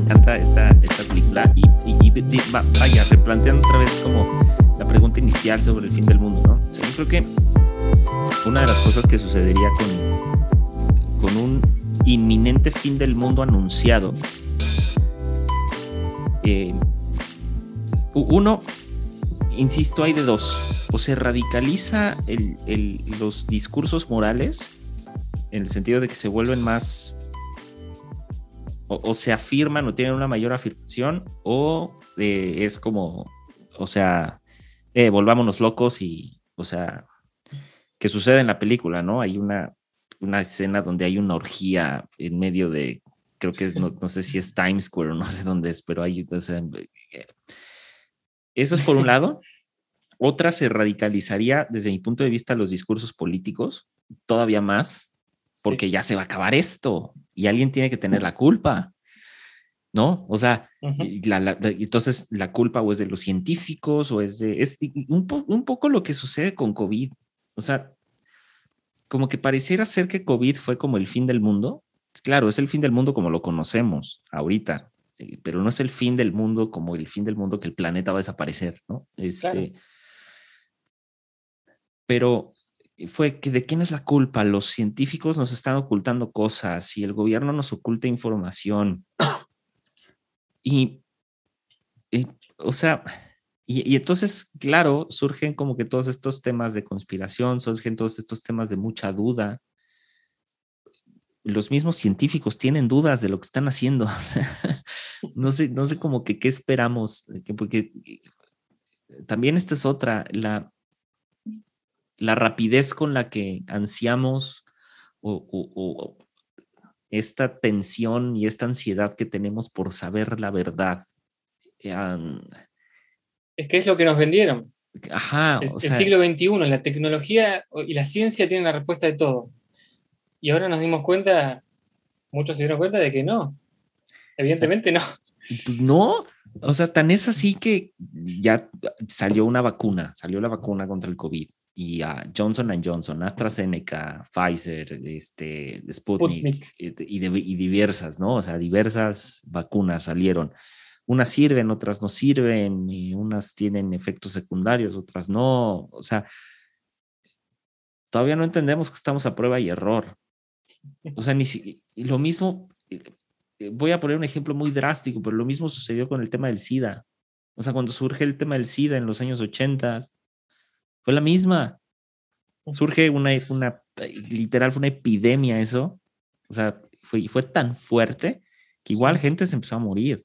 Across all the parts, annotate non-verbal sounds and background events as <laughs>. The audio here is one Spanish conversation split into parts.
encanta esta, esta película y, y, y vaya, replanteando otra vez como la pregunta inicial sobre el fin del mundo, ¿no? Yo creo que una de las cosas que sucedería con, con un inminente fin del mundo anunciado, eh, uno, insisto, hay de dos. O se radicaliza el, el, los discursos morales en el sentido de que se vuelven más o, o se afirman o tienen una mayor afirmación o eh, es como, o sea, eh, volvámonos locos y, o sea, que sucede en la película, ¿no? Hay una, una escena donde hay una orgía en medio de, creo que es, no, no sé si es Times Square o no sé dónde es, pero hay, o sea, eso es por un lado. Otra se radicalizaría desde mi punto de vista los discursos políticos, todavía más, porque sí. ya se va a acabar esto y alguien tiene que tener la culpa. ¿No? O sea, uh -huh. la, la, entonces la culpa o es de los científicos o es de, es un, po, un, poco lo que sucede con COVID. O sea, como que pareciera ser que COVID fue como el fin del mundo. Claro, es el fin del mundo como lo conocemos ahorita, eh, pero no es el fin del mundo como el fin del mundo que el planeta va a desaparecer, ¿no? Este, claro. Pero fue que de quién es la culpa. Los científicos nos están ocultando cosas y el gobierno nos oculta información. Y, o sea, y, entonces, claro, surgen como que todos estos temas de conspiración, surgen todos estos temas de mucha duda. Los mismos científicos tienen dudas de lo que están haciendo. <laughs> no sé, no sé como que qué esperamos, porque también esta es otra, la, la rapidez con la que ansiamos o, esta tensión y esta ansiedad que tenemos por saber la verdad. Um, es que es lo que nos vendieron. Ajá. Es, o sea, el siglo XXI, la tecnología y la ciencia tienen la respuesta de todo. Y ahora nos dimos cuenta, muchos se dieron cuenta de que no. Evidentemente no. <laughs> Pues no, o sea, tan es así que ya salió una vacuna, salió la vacuna contra el COVID y a Johnson Johnson, AstraZeneca, Pfizer, este, Sputnik, Sputnik. Y, de, y, diversas, ¿no? O sea, diversas vacunas salieron. Unas sirven, otras no sirven, y unas tienen efectos secundarios, otras no. O sea, todavía no entendemos que estamos a prueba y error. O sea, ni si, lo mismo, voy a poner un ejemplo muy drástico, pero lo mismo sucedió con el tema del SIDA. O sea, cuando surge el tema del SIDA en los años 80, fue la misma. Surge una, una, literal, fue una epidemia eso. O sea, fue, fue tan fuerte que igual gente se empezó a morir.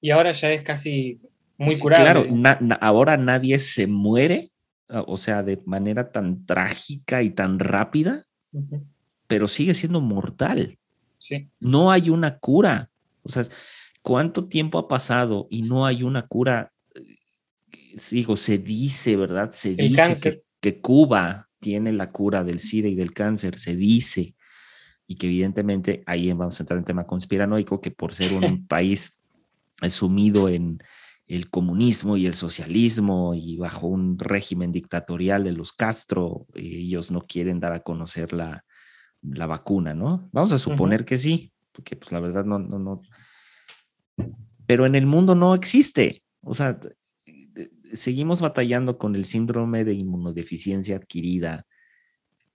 Y ahora ya es casi muy curable. Claro, na, na, ahora nadie se muere, o sea, de manera tan trágica y tan rápida, uh -huh. pero sigue siendo mortal. Sí. No hay una cura. O sea, ¿cuánto tiempo ha pasado y no hay una cura digo, se dice, ¿verdad? Se el dice que, que, Cuba tiene la cura del SIDA y del cáncer, se dice, y que evidentemente ahí vamos a entrar en tema conspiranoico, que por ser un <laughs> país sumido en el comunismo y el socialismo y bajo un régimen dictatorial de los Castro, ellos no quieren dar a conocer la, la vacuna, ¿no? Vamos a suponer uh -huh. que sí, porque pues la verdad no, no, no. Pero en el mundo no existe. O sea, seguimos batallando con el síndrome de inmunodeficiencia adquirida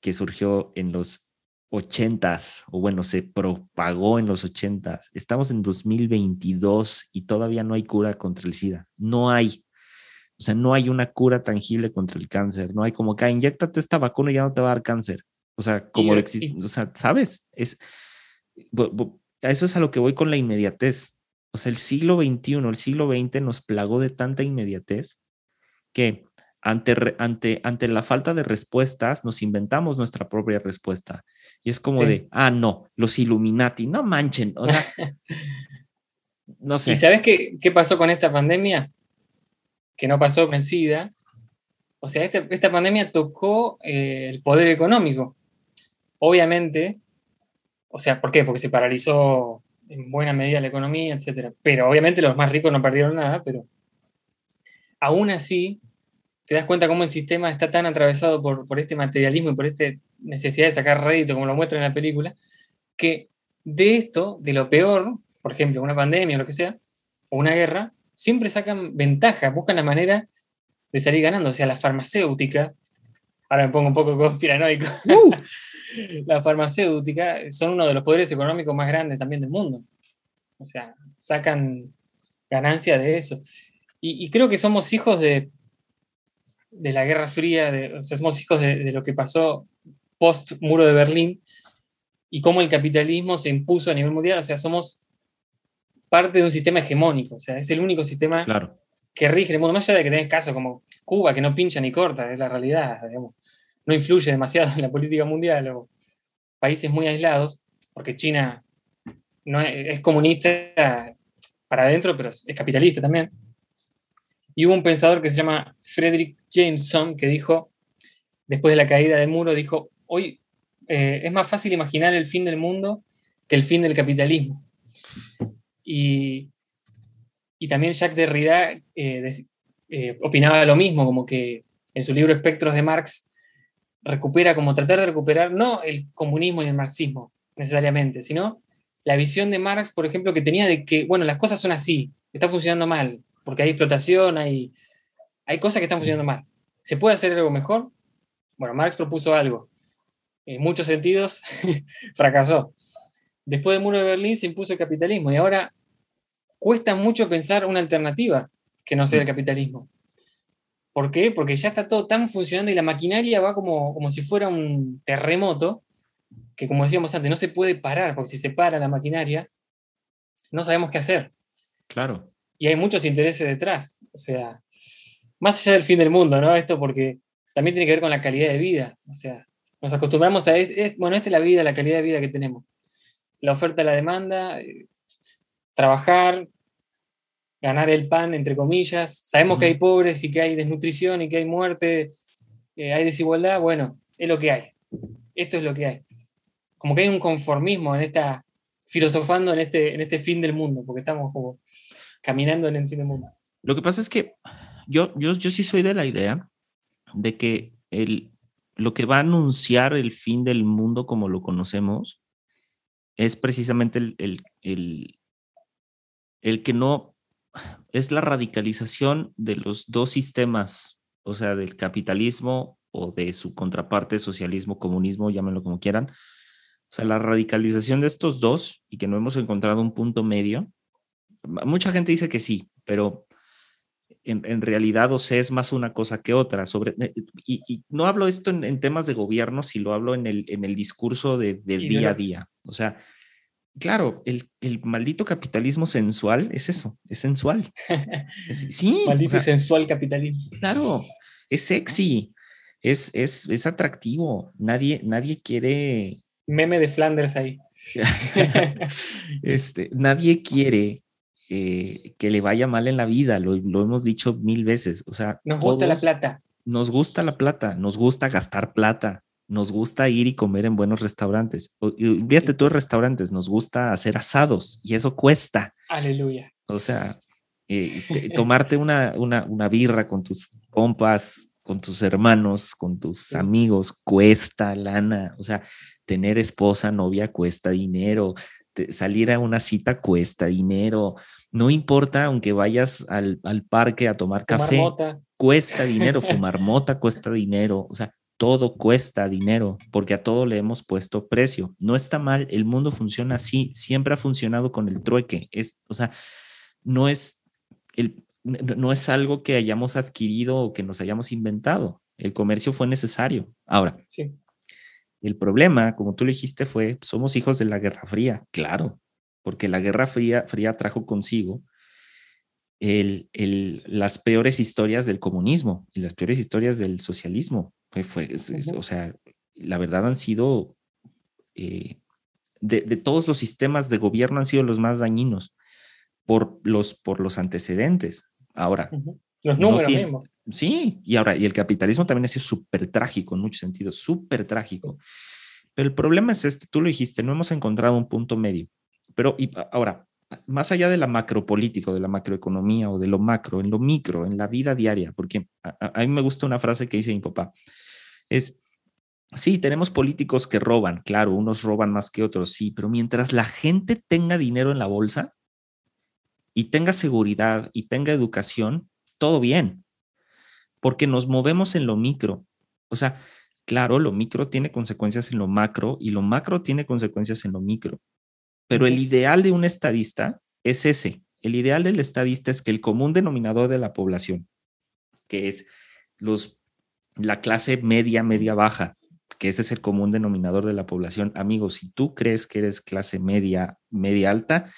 que surgió en los ochentas, o bueno, se propagó en los ochentas. Estamos en 2022 y todavía no hay cura contra el SIDA. No hay. O sea, no hay una cura tangible contra el cáncer. No hay como que, ah, inyectate esta vacuna y ya no te va a dar cáncer. O sea, como y, existe, o sea, ¿sabes? Es, a eso es a lo que voy con la inmediatez. O sea, el siglo XXI, el siglo XX nos plagó de tanta inmediatez que ante, ante, ante la falta de respuestas nos inventamos nuestra propia respuesta. Y es como sí. de, ah, no, los Illuminati, no manchen. O sea, <laughs> no sé. ¿Y sabes qué, qué pasó con esta pandemia? Que no pasó con SIDA. O sea, esta, esta pandemia tocó eh, el poder económico. Obviamente, o sea, ¿por qué? Porque se paralizó en buena medida la economía, etcétera. Pero obviamente los más ricos no perdieron nada, pero aún así te das cuenta cómo el sistema está tan atravesado por, por este materialismo y por esta necesidad de sacar rédito, como lo muestra en la película, que de esto, de lo peor, por ejemplo, una pandemia o lo que sea, o una guerra, siempre sacan ventaja, buscan la manera de salir ganando. O sea, la farmacéutica, ahora me pongo un poco conspiranoico, uh. <laughs> la farmacéutica son uno de los poderes económicos más grandes también del mundo. O sea, sacan ganancia de eso. Y, creo que somos hijos de, de la Guerra Fría, de, o sea, somos hijos de, de lo que pasó post muro de Berlín y cómo el capitalismo se impuso a nivel mundial. O sea, somos parte de un sistema hegemónico, o sea, es el único sistema que rige el mundo, más allá de que tenés casos como Cuba, que no pincha ni corta, es la realidad, no influye demasiado <laughs> en la política mundial, o países muy aislados, porque China no es, comunista para adentro, pero es, capitalista también. Y hubo un pensador que se llama Frederick Jameson que dijo, después de la caída del muro, dijo, hoy eh, es más fácil imaginar el fin del mundo que el fin del capitalismo. Y, también Jacques Derrida eh, eh, opinaba lo mismo, como que en su libro Espectros de Marx recupera, como tratar de recuperar no el comunismo y el marxismo necesariamente, sino la visión de Marx, por ejemplo, que tenía de que, bueno, las cosas son así, está funcionando mal, porque hay explotación, hay, hay cosas que están funcionando mal. ¿Se puede hacer algo mejor? Bueno, Marx propuso algo. En muchos sentidos, <laughs> fracasó. Después del muro de Berlín se impuso el capitalismo y ahora cuesta mucho pensar una alternativa que no sea el capitalismo. ¿Por qué? Porque ya está todo tan funcionando y la maquinaria va como, como si fuera un terremoto, que como decíamos antes, no se puede parar, porque si se para la maquinaria, no sabemos qué hacer. Claro. Y hay muchos intereses detrás. O sea, más allá del fin del mundo, ¿no? Esto porque también tiene que ver con la calidad de vida. O sea, nos acostumbramos a, bueno, esta es la vida, la calidad de vida que tenemos. La oferta, la demanda, eh, trabajar, ganar el pan, entre comillas. Sabemos que hay pobres y que hay desnutrición y que hay muerte, eh, hay desigualdad. Bueno, es lo que hay. Esto es lo que hay. Como que hay un conformismo en esta, filosofando en este, en este fin del mundo, porque estamos como caminando en el fin del mundo. Lo que pasa es que yo, yo, yo sí soy de la idea de que el, lo que va a anunciar el fin del mundo como lo conocemos es precisamente el, el que no es la radicalización de los dos sistemas, o sea, del capitalismo o de su contraparte, socialismo, comunismo, llámenlo como quieran. O sea, la radicalización de estos dos y que no hemos encontrado un punto medio. Mucha gente dice que sí, pero en, realidad, o sea, es más una cosa que otra. Sobre, eh, y, no hablo esto en, temas de gobierno, si lo hablo en el, en el discurso de, día a día. O sea, claro, el, maldito capitalismo sensual es eso, es sensual. <laughs> sí. Maldito sensual capitalismo. Claro, es sexy, es, es, es atractivo. Nadie, nadie quiere. Meme de Flanders ahí. <laughs> este, nadie quiere eh, que le vaya mal en la vida, lo, hemos dicho mil veces. O sea, nos gusta la plata. Nos gusta la plata, nos gusta gastar plata, nos gusta ir y comer en buenos restaurantes. Fíjate tú restaurantes, nos gusta hacer asados y eso cuesta. Aleluya. O sea, eh, tomarte una, una, una, birra con tus compas, con tus hermanos, con tus amigos, cuesta lana. O sea, tener esposa, novia cuesta dinero. salir a una cita cuesta dinero. No importa, aunque vayas al, al parque a tomar café, cuesta dinero. <laughs> Fumar mota cuesta dinero. O sea, todo cuesta dinero, porque a todo le hemos puesto precio. No está mal, el mundo funciona así, siempre ha funcionado con el trueque. Es, o sea, no es, el, no es algo que hayamos adquirido o que nos hayamos inventado. El comercio fue necesario. Ahora, sí. el problema, como tú le dijiste, fue, somos hijos de la Guerra Fría, claro, porque la Guerra Fría, Fría trajo consigo el, el, las peores historias del comunismo y las peores historias del socialismo. Fue, O sea, la verdad han sido, eh, de, todos los sistemas de gobierno han sido los más dañinos por los, por los antecedentes. Ahora. Los números mismos. Sí, y ahora, y el capitalismo también ha sido súper trágico en muchos sentidos, súper trágico. Pero el problema es este, tú lo dijiste, no hemos encontrado un punto medio. Pero ahora, más allá de la macropolítica o de la macroeconomía o de lo macro, en lo micro, en la vida diaria, porque a, mí me gusta una frase que dice mi papá, es, sí, tenemos políticos que roban, claro, unos roban más que otros, sí, pero mientras la gente tenga dinero en la bolsa y tenga seguridad y tenga educación, todo bien, porque nos movemos en lo micro. O sea, claro, lo micro tiene consecuencias en lo macro y lo macro tiene consecuencias en lo micro. Pero el ideal de un estadista es ese. El ideal del estadista es que el común denominador de la población, que es los, la clase media, media baja, que ese es el común denominador de la población. Amigos, si tú crees que eres clase media, media alta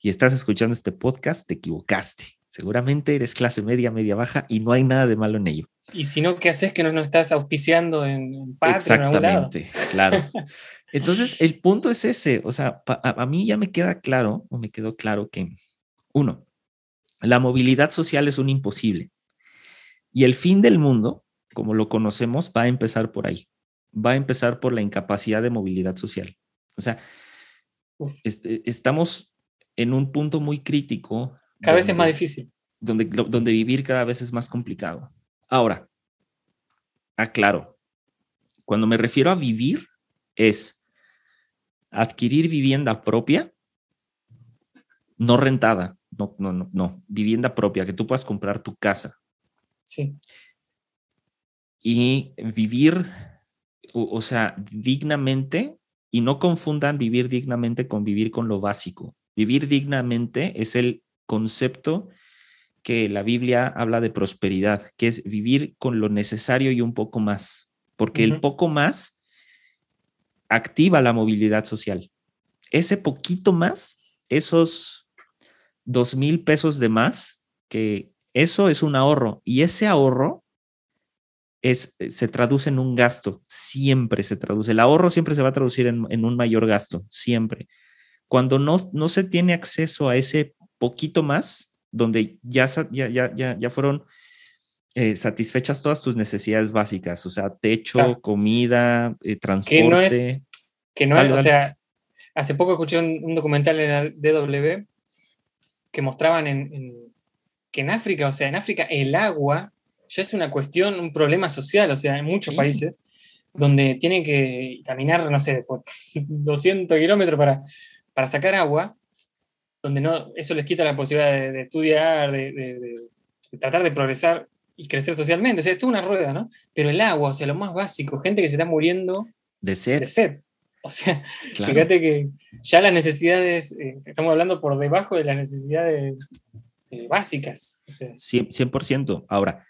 y estás escuchando este podcast, te equivocaste. Seguramente eres clase media, media baja y no hay nada de malo en ello. Y si no, ¿qué haces que no nos estás auspiciando en Patreon? Exactamente, claro. <laughs> Entonces, el punto es ese, o sea, a, mí ya me queda claro, o me quedó claro que, uno, la movilidad social es un imposible. Y el fin del mundo, como lo conocemos, va a empezar por ahí. Va a empezar por la incapacidad de movilidad social. O sea, este, estamos en un punto muy crítico. Cada vez es más difícil. Donde, donde vivir cada vez es más complicado. Ahora, aclaro, cuando me refiero a vivir, es adquirir vivienda propia, no rentada, no, no, no, no, vivienda propia, que tú puedas comprar tu casa. Sí. Y vivir, o, sea, dignamente, y no confundan vivir dignamente con vivir con lo básico. Vivir dignamente es el concepto que la Biblia habla de prosperidad, que es vivir con lo necesario y un poco más, porque el poco más activa la movilidad social. Ese poquito más, esos dos mil pesos de más, que eso es un ahorro y ese ahorro es, se traduce en un gasto, siempre se traduce. El ahorro siempre se va a traducir en, un mayor gasto, siempre. Cuando no, no se tiene acceso a ese poquito más, donde ya, ya, ya, ya fueron eh, satisfechas todas tus necesidades básicas, o sea, techo, comida, transporte. Eh, que no es, que no es, o sea, hace poco escuché un, documental de la DW que mostraban en, que en África, o sea, en África el agua ya es una cuestión, un problema social, o sea, en muchos países donde tienen que caminar, no sé, por <laughs> 200 kilómetros para, para sacar agua, donde no, eso les quita la posibilidad de, estudiar, de, de, tratar de progresar y crecer socialmente. O sea, es toda una rueda, ¿no? Pero el agua, o sea, lo más básico, gente que se está muriendo de sed. De sed. O sea, fíjate que ya las necesidades, eh, estamos hablando por debajo de las necesidades básicas. O sea. 100%. Ahora,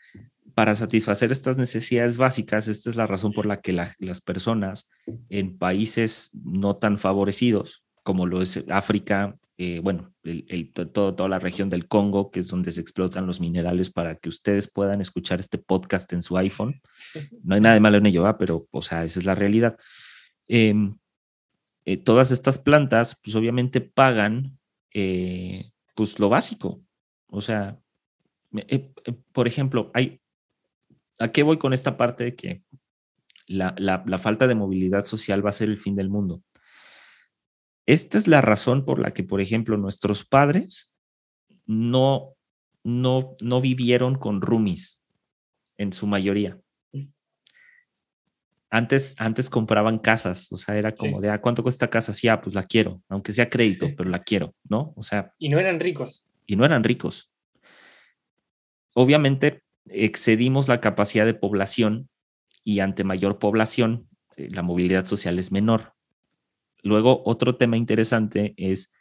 para satisfacer estas necesidades básicas, esta es la razón por la que las personas en países no tan favorecidos, como lo es África, eh, bueno, el, todo, toda la región del Congo, que es donde se explotan los minerales para que ustedes puedan escuchar este podcast en su iPhone. <laughs> No hay nada de malo en ello, pero, o sea, esa es la realidad. Em, eh, todas estas plantas, pues obviamente pagan, eh, pues lo básico. O sea, por ejemplo, hay, ¿a qué voy con esta parte de que la, la falta de movilidad social va a ser el fin del mundo? Esta es la razón por la que, por ejemplo, nuestros padres no, no, no vivieron con roomies en su mayoría. Antes, antes compraban casas, o sea, era como de, ah, ¿cuánto cuesta casa? Sí, ah, pues la quiero, aunque sea crédito, <laughs> pero la quiero, ¿no? O sea. Y no eran ricos. Y no eran ricos. Obviamente excedimos la capacidad de población y ante mayor población, eh, la movilidad social es menor. Luego, otro tema interesante es,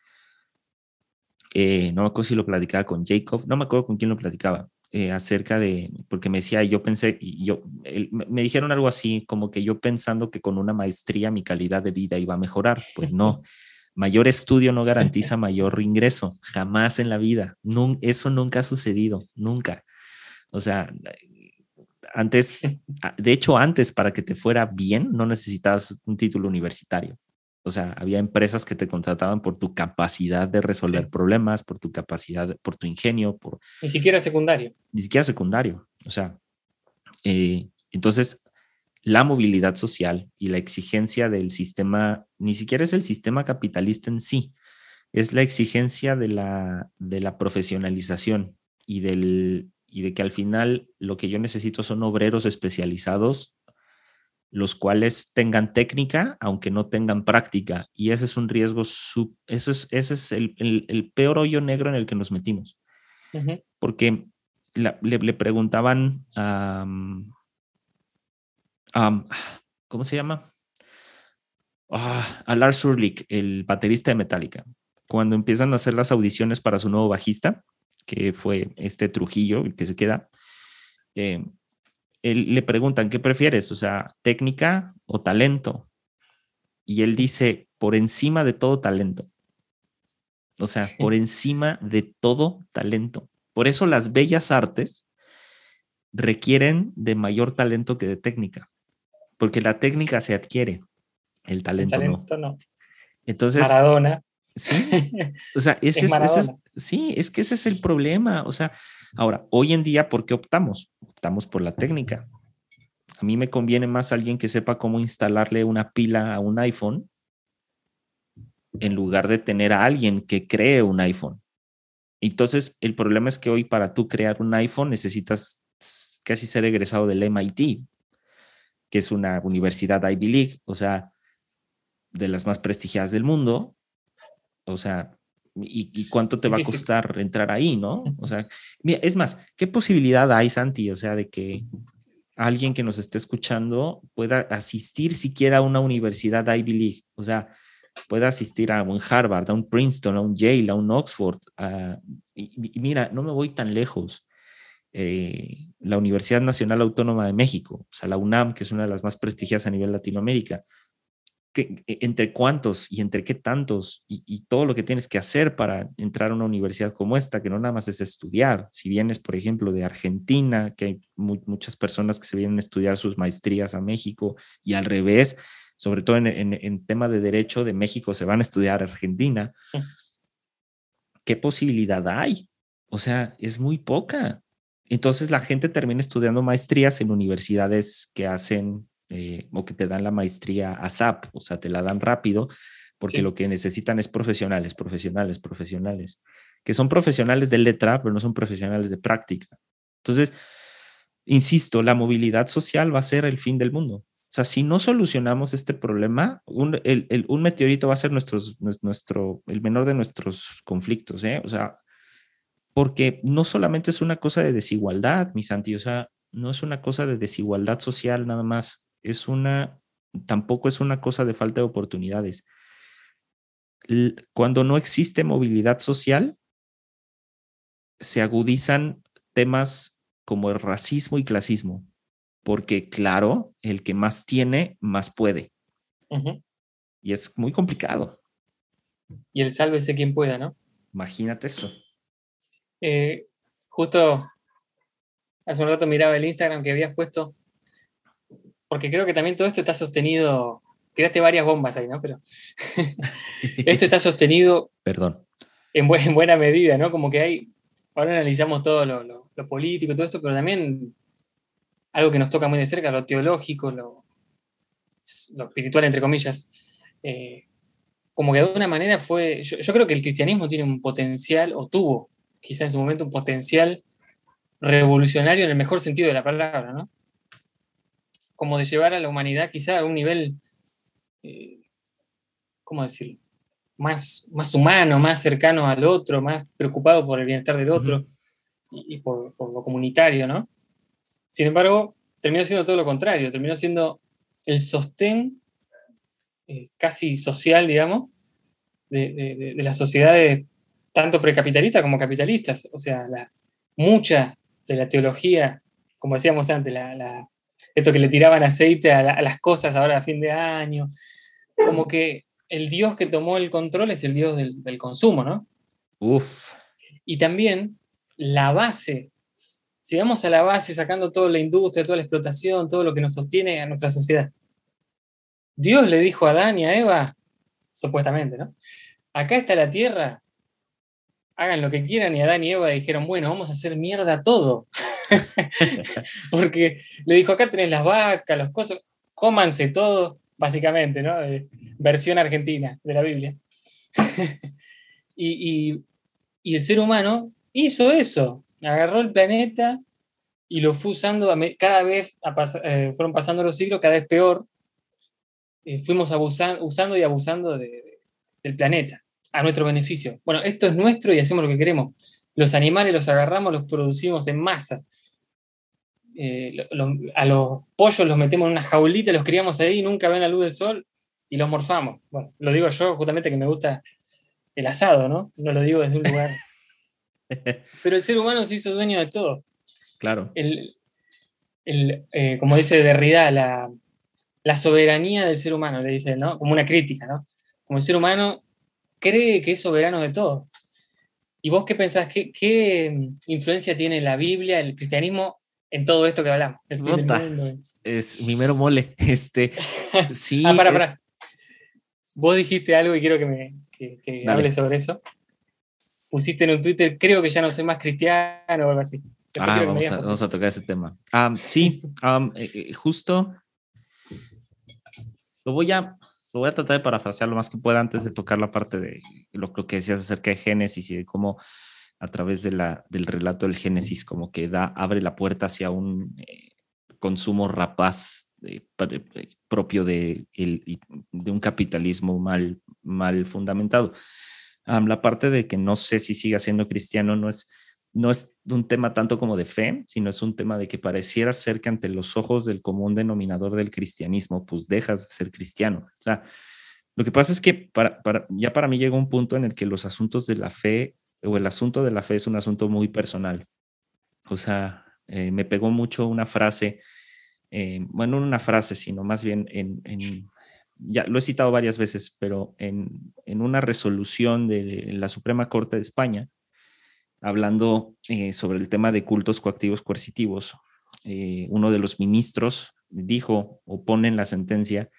eh, no me acuerdo si lo platicaba con Jacob, no me acuerdo con quién lo platicaba, eh, acerca de, porque me decía, yo pensé, yo, me dijeron algo así, como que yo pensando que con una maestría mi calidad de vida iba a mejorar, pues no. Mayor estudio no garantiza mayor ingreso, jamás en la vida. eso nunca ha sucedido, nunca. O sea, antes, de hecho, antes para que te fuera bien, no necesitabas un título universitario. O sea, había empresas que te contrataban por tu capacidad de resolver problemas, por tu capacidad, por tu ingenio, por... Ni siquiera secundario. Ni siquiera secundario. O sea, eh, entonces la movilidad social y la exigencia del sistema, ni siquiera es el sistema capitalista en sí, es la exigencia de la, de la profesionalización y, del, y de que al final lo que yo necesito son obreros especializados, los cuales tengan técnica, aunque no tengan práctica. Y ese es un riesgo, sub, eso es, ese es el, el, peor hoyo negro en el que nos metimos. Porque le, preguntaban a... ¿Cómo se llama? Ah, a Lars Ulrich, el baterista de Metallica, cuando empiezan a hacer las audiciones para su nuevo bajista, que fue este Trujillo, el que se queda, eh, le preguntan, ¿qué prefieres? O sea, técnica o talento. Y él dice, por encima de todo talento. O sea, por encima de todo talento. Por eso las bellas artes requieren de mayor talento que de técnica, porque la técnica se adquiere, el talento, no. Entonces, Maradona. Sí, o sea, <laughs> ese es, sí, es que ese es el problema. O sea, ahora, hoy en día, ¿por qué optamos? Optamos por la técnica. A mí me conviene más alguien que sepa cómo instalarle una pila a un iPhone en lugar de tener a alguien que cree un iPhone. Entonces, el problema es que hoy para tú crear un iPhone necesitas casi ser egresado del MIT, que es una universidad Ivy League, o sea, de las más prestigiadas del mundo. O sea, ¿y, cuánto te va a costar entrar ahí, no? <laughs> O sea, mira, es más, ¿qué posibilidad hay, Santi? O sea, de que alguien que nos esté escuchando pueda asistir siquiera a una universidad Ivy League. O sea, pueda asistir a un Harvard, a un Princeton, a un Yale, a un Oxford. y, mira, no me voy tan lejos. Eh, la Universidad Nacional Autónoma de México, o sea, la UNAM, que es una de las más prestigiosas a nivel Latinoamérica. Que, e, ¿Entre cuántos y entre qué tantos? Y, todo lo que tienes que hacer para entrar a una universidad como esta, que no nada más es estudiar. Si vienes, por ejemplo, de Argentina, que hay muchas personas que se vienen a estudiar sus maestrías a México y al revés, sobre todo en, en, tema de derecho de México, se van a estudiar a Argentina. ¿Qué posibilidad hay? O sea, es muy poca. Entonces la gente termina estudiando maestrías en universidades que hacen eh, o que te dan la maestría ASAP, o sea, te la dan rápido porque lo que necesitan es profesionales, profesionales, profesionales, que son profesionales de letra, pero no son profesionales de práctica. Entonces, insisto, la movilidad social va a ser el fin del mundo. O sea, si no solucionamos este problema, un, el, un meteorito va a ser nuestros, nuestro, el menor de nuestros conflictos, ¿eh? O sea, porque no solamente es una cosa de desigualdad, mi Santi, o sea, no es una cosa de desigualdad social nada más, es una, tampoco es una cosa de falta de oportunidades. Cuando no existe movilidad social, se agudizan temas como el racismo y clasismo porque claro, el que más tiene, más puede. Y es muy complicado. Y el sálvese quien pueda, ¿no? Imagínate eso. Eh, justo hace un rato miraba el Instagram que habías puesto, porque creo que también todo esto está sostenido, tiraste varias bombas ahí, ¿no? Pero <laughs> esto está sostenido. Perdón. En, buena medida, ¿no? Como que hay, ahora analizamos todo lo, lo, lo político, todo esto, pero también algo que nos toca muy de cerca, lo teológico, lo, espiritual, entre comillas, eh, como que de alguna manera fue, yo, creo que el cristianismo tiene un potencial, o tuvo quizá en su momento un potencial revolucionario en el mejor sentido de la palabra, ¿no? Como de llevar a la humanidad quizá a un nivel, eh, ¿cómo decirlo? Más, más humano, más cercano al otro, más preocupado por el bienestar del otro y, por, por, lo comunitario, ¿no? Sin embargo, terminó siendo todo lo contrario, terminó siendo el sostén eh, casi social, digamos, de, las sociedades tanto precapitalistas como capitalistas. O sea, la, mucha de la teología, como decíamos antes, esto que le tiraban aceite a, las cosas ahora a fin de año, como que el Dios que tomó el control es el Dios del, del consumo, ¿no? Uf. Y también la base si vamos a la base sacando toda la industria, toda la explotación, todo lo que nos sostiene a nuestra sociedad, Dios le dijo a Adán y a Eva, supuestamente, ¿no? Acá está la tierra, hagan lo que quieran y Adán y Eva dijeron, bueno, vamos a hacer mierda todo. <laughs> Porque le dijo, acá tenés las vacas, los cosas, cómanse todo, básicamente, ¿no? versión argentina de la Biblia. <laughs> Y, el ser humano hizo eso, agarró el planeta y lo fue usando cada vez, eh, fueron pasando los siglos, cada vez peor. Eh, fuimos usando y abusando del planeta a nuestro beneficio. Bueno, esto es nuestro y hacemos lo que queremos. Los animales los agarramos, los producimos en masa. Eh, a los pollos los metemos en una jaulita, los criamos ahí, nunca ven la luz del sol y los morfamos. Bueno, lo digo yo justamente que me gusta el asado, ¿no? No lo digo desde un lugar. <laughs> Pero el ser humano se hizo dueño de todo. Claro. El, eh, como dice Derrida, la, la soberanía del ser humano, le dice, ¿no? Como una crítica, ¿no? Como el ser humano cree que es soberano de todo. ¿Y vos qué pensás? ¿Qué, influencia tiene la Biblia, el cristianismo en todo esto que hablamos? Es mi mero mole. <laughs> Este, <laughs> sí, ah, para, para. Vos dijiste algo y quiero que me que, hables sobre eso. Pusiste en un Twitter, creo que ya no soy más cristiano o algo así. Ah, vamos, a, tocar ese tema. sí, <laughs> eh, eh, justo lo voy a lo voy a tratar de parafrasear lo más que pueda antes de tocar la parte de lo, que decías acerca de Génesis y de cómo a través de la, del relato del Génesis como que da, abre la puerta hacia un eh, consumo rapaz propio de, el, de un capitalismo mal, mal fundamentado. la parte de que no sé si siga siendo cristiano no es no es un tema tanto como de fe, sino es un tema de que pareciera ser que ante los ojos del común denominador del cristianismo, pues dejas de ser cristiano. O sea, lo que pasa es que para, ya para mí llega un punto en el que los asuntos de la fe o el asunto de la fe es un asunto muy personal. O sea, eh, me pegó mucho una frase, eh, bueno, no una frase, sino más bien en, ya lo he citado varias veces, pero en, en una resolución de la Suprema Corte de España, hablando eh, sobre el tema de cultos coactivos coercitivos. Eh, uno de los ministros dijo o pone en la sentencia,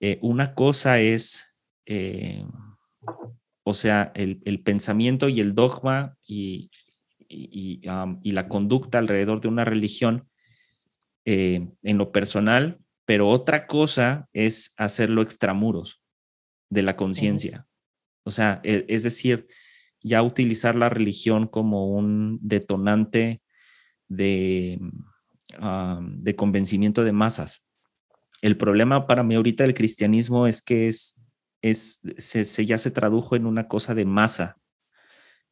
eh, una cosa es, o sea, el, pensamiento y el dogma y, y, la conducta alrededor de una religión en lo personal, pero otra cosa es hacerlo extramuros de la conciencia. O sea, e, es decir, ya utilizar la religión como un detonante de, de convencimiento de masas. El problema para mí ahorita del cristianismo es que es, es, se, ya se tradujo en una cosa de masa.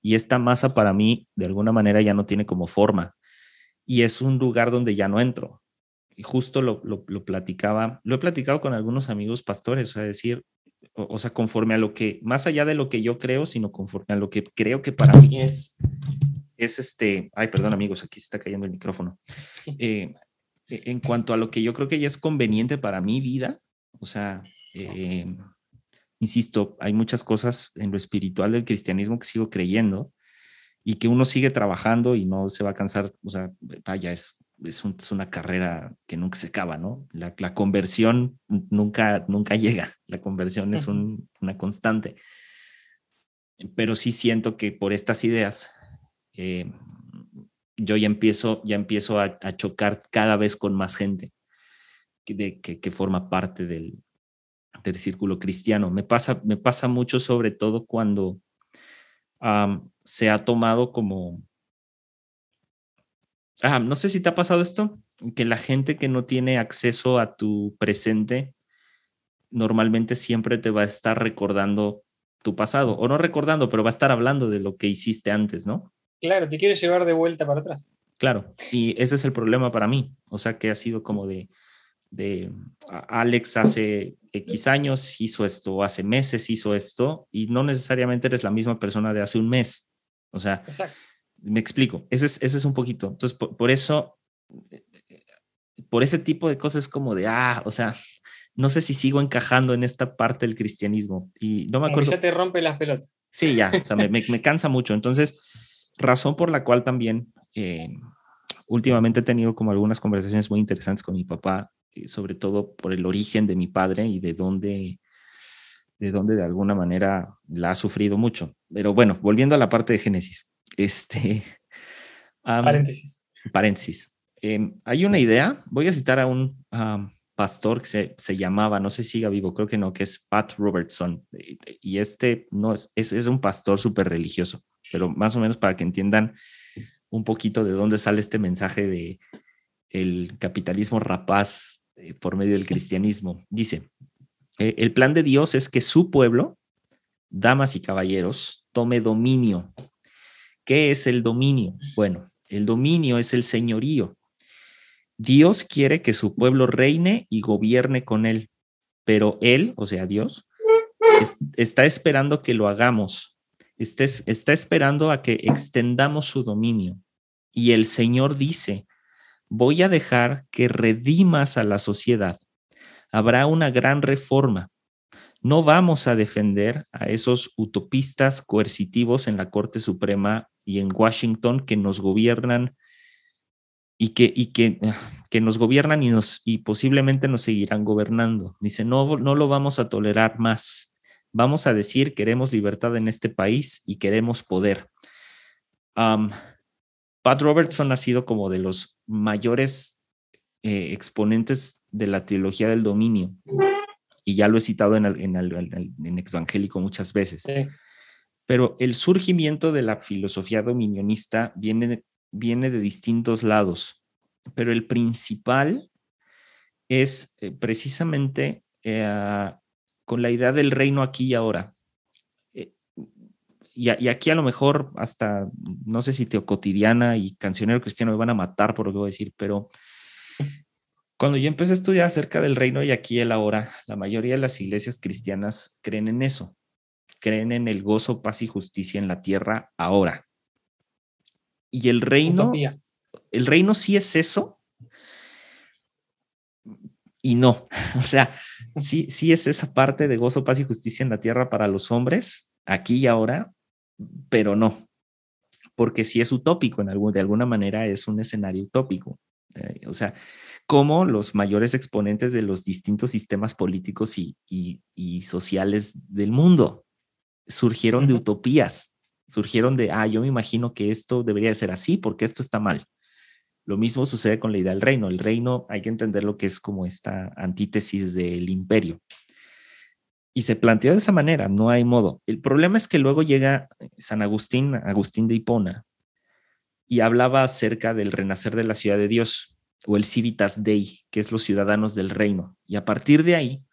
Y esta masa para mí, de alguna manera, ya no tiene como forma. Y es un lugar donde ya no entro. Y justo lo, lo, lo platicaba, lo he platicado con algunos amigos pastores, o sea, decir, o, sea, conforme a lo que, más allá de lo que yo creo, sino conforme a lo que creo que para mí es, es este, ay, perdón amigos, aquí se está cayendo el micrófono. Eh, e, en cuanto a lo que yo creo que ya es conveniente para mi vida, o sea, eh, insisto, hay muchas cosas en lo espiritual del cristianismo que sigo creyendo y que uno sigue trabajando y no se va a cansar, o sea, vaya, es es, una carrera que nunca se acaba, ¿no? La, conversión nunca, nunca <laughs> llega, la conversión es una constante. Pero sí siento que por estas ideas eh, yo ya empiezo, ya empiezo a, chocar cada vez con más gente que, que, forma parte del, del, círculo cristiano. Me pasa, me pasa mucho sobre todo cuando se ha tomado como no sé si te ha pasado esto, que la gente que no tiene acceso a tu presente normalmente siempre te va a estar recordando tu pasado, o no recordando, pero va a estar hablando de lo que hiciste antes, ¿no? Claro, te quieres llevar de vuelta para atrás. Claro, y ese es el problema para mí, o sea que ha sido como de, de Alex hace X años hizo esto, hace meses hizo esto, y no necesariamente eres la misma persona de hace un mes. O sea, Exacto. Me explico, ese es, ese es un poquito. Entonces, por, eso, por ese tipo de cosas como de, ah, o sea, no sé si sigo encajando en esta parte del cristianismo. Y no me acuerdo. ya te rompe las pelotas. Sí, ya, o sea, me, me, cansa mucho. Entonces, razón por la cual también eh, últimamente he tenido como algunas conversaciones muy interesantes con mi papá, eh, sobre todo por el origen de mi padre y de dónde, de dónde de alguna manera la ha sufrido mucho. Pero bueno, volviendo a la parte de Génesis. <laughs> Este. paréntesis. Paréntesis. Em, hay una idea, voy a citar a un pastor que se, llamaba, no sé si siga vivo, creo que no, que es Pat Robertson. Y este no es, es, un pastor súper religioso, pero más o menos para que entiendan un poquito de dónde sale este mensaje de el capitalismo rapaz eh, por medio del cristianismo. Dice, eh, el plan de Dios es que su pueblo, damas y caballeros, tome dominio. ¿Qué es el dominio? Bueno, el dominio es el señorío. Dios quiere que su pueblo reine y gobierne con él, pero él, o sea, Dios, está esperando que lo hagamos. Está esperando a que extendamos su dominio. Y el Señor dice, voy a dejar que redimas a la sociedad. Habrá una gran reforma. No vamos a defender a esos utopistas coercitivos en la Corte Suprema y en Washington que nos gobiernan y que, nos gobiernan y, y posiblemente nos seguirán gobernando. Dice, no, no lo vamos a tolerar más. Vamos a decir, queremos libertad en este país y queremos poder. Pat Robertson ha sido como de los mayores eh, exponentes de la teología del dominio. Y ya lo he citado en, en, en Exvangélico muchas veces. Pero el surgimiento de la filosofía dominionista viene, viene de distintos lados. Pero el principal es eh, precisamente eh, con la idea del reino aquí y ahora y, aquí a lo mejor hasta, no sé si Teocotidiana y Cancionero Cristiano me van a matar por lo que voy a decir, pero cuando yo empecé a estudiar acerca del reino y aquí y el ahora, la mayoría de las iglesias cristianas creen en eso, creen en el gozo, paz y justicia en la tierra ahora. Y el reino, el reino sí es eso y no. <laughs> O sea, sí, sí es esa parte de gozo, paz y justicia en la tierra para los hombres, aquí y ahora, pero no, porque si es utópico, en algún, de alguna manera es un escenario utópico. Eh, o sea, como los mayores exponentes de los distintos sistemas políticos y, sociales del mundo surgieron de utopías, surgieron de, ah, yo me imagino que esto debería ser así porque esto está mal. Lo mismo sucede con la idea del reino. El reino hay que entender lo que es como esta antítesis del imperio y se planteó de esa manera, no hay modo. El problema es que luego llega San Agustín, Agustín de Hipona, y hablaba acerca del renacer de la ciudad de Dios, o el Civitas Dei, que es los ciudadanos del reino. Y a partir de ahí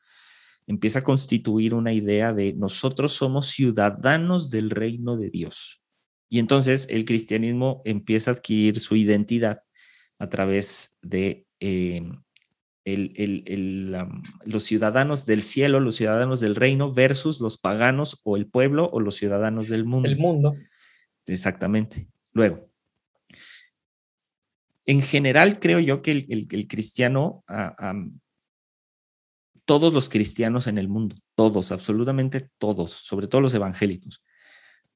empieza a constituir una idea de nosotros somos ciudadanos del reino de Dios. Y entonces el cristianismo empieza a adquirir su identidad a través de eh, los ciudadanos del cielo, los ciudadanos del reino versus los paganos o el pueblo o los ciudadanos del mundo. El mundo. Exactamente. Luego, en general creo yo que el, cristiano, todos los cristianos en el mundo, todos, absolutamente todos, sobre todo los evangélicos,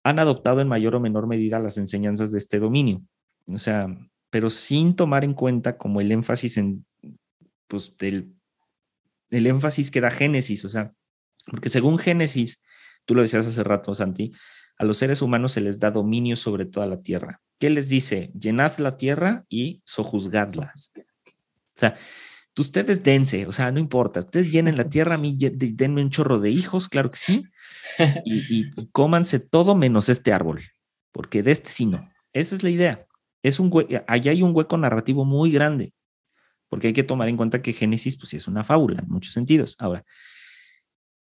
han adoptado en mayor o menor medida las enseñanzas de este dominio. O sea, pero sin tomar en cuenta como el énfasis en pues del el énfasis que da Génesis, o sea, porque según Génesis, tú lo decías hace rato, Santi, a los seres humanos se les da dominio sobre toda la tierra. ¿Qué les dice? Llenad la tierra y sojuzgadla. O sea, ustedes dense, o sea, no importa, ustedes llenen la tierra, a mí denme un chorro de hijos, claro que sí, y, y, cómanse todo menos este árbol, porque de este sí no. Esa es la idea. Es un allá hay un hueco narrativo muy grande porque hay que tomar en cuenta que Génesis pues es una fábula en muchos sentidos. Ahora,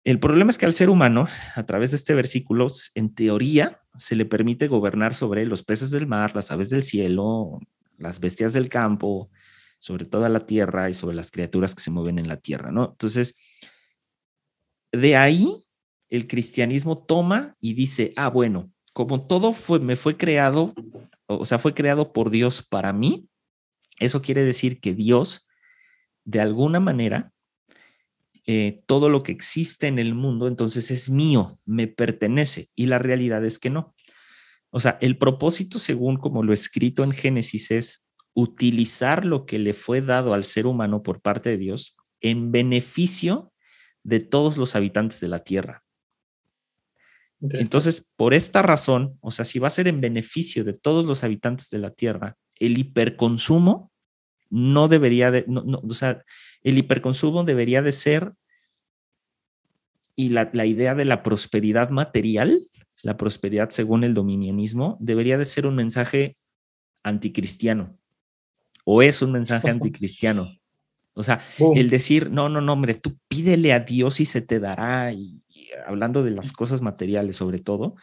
el problema es que al ser humano, a través de este versículo, en teoría, se le permite gobernar sobre los peces del mar, las aves del cielo, las bestias del campo, sobre toda la tierra y sobre las criaturas que se mueven en la tierra, ¿no? Entonces, de ahí el cristianismo toma y dice, ah, bueno, como todo fue, me fue creado, o sea, fue creado por Dios para mí, eso quiere decir que Dios, de alguna manera, eh, todo lo que existe en el mundo, entonces es mío, me pertenece. Y la realidad es que no. O sea, el propósito, según como lo escrito en Génesis, es utilizar lo que le fue dado al ser humano por parte de Dios en beneficio de todos los habitantes de la tierra. Entonces, por esta razón, o sea, si va a ser en beneficio de todos los habitantes de la tierra, el hiperconsumo no debería de, no, o sea, El hiperconsumo debería de ser, y la, la idea de la prosperidad material, la prosperidad según el dominianismo, debería de ser un mensaje anticristiano, o es un mensaje anticristiano. O sea, el decir, no, no, no, hombre, tú pídele a Dios y se te dará, y, hablando de las cosas materiales sobre todo,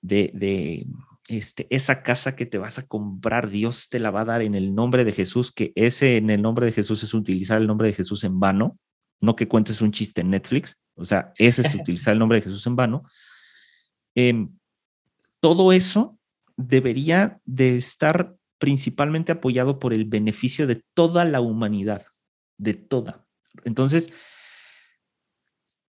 de, de este, esa casa que te vas a comprar, Dios te la va a dar en el nombre de Jesús, que ese en el nombre de Jesús es utilizar el nombre de Jesús en vano, no que cuentes un chiste en Netflix, o sea, ese es <laughs> utilizar el nombre de Jesús en vano. Em, todo eso debería de estar principalmente apoyado por el beneficio de toda la humanidad, de toda. Entonces,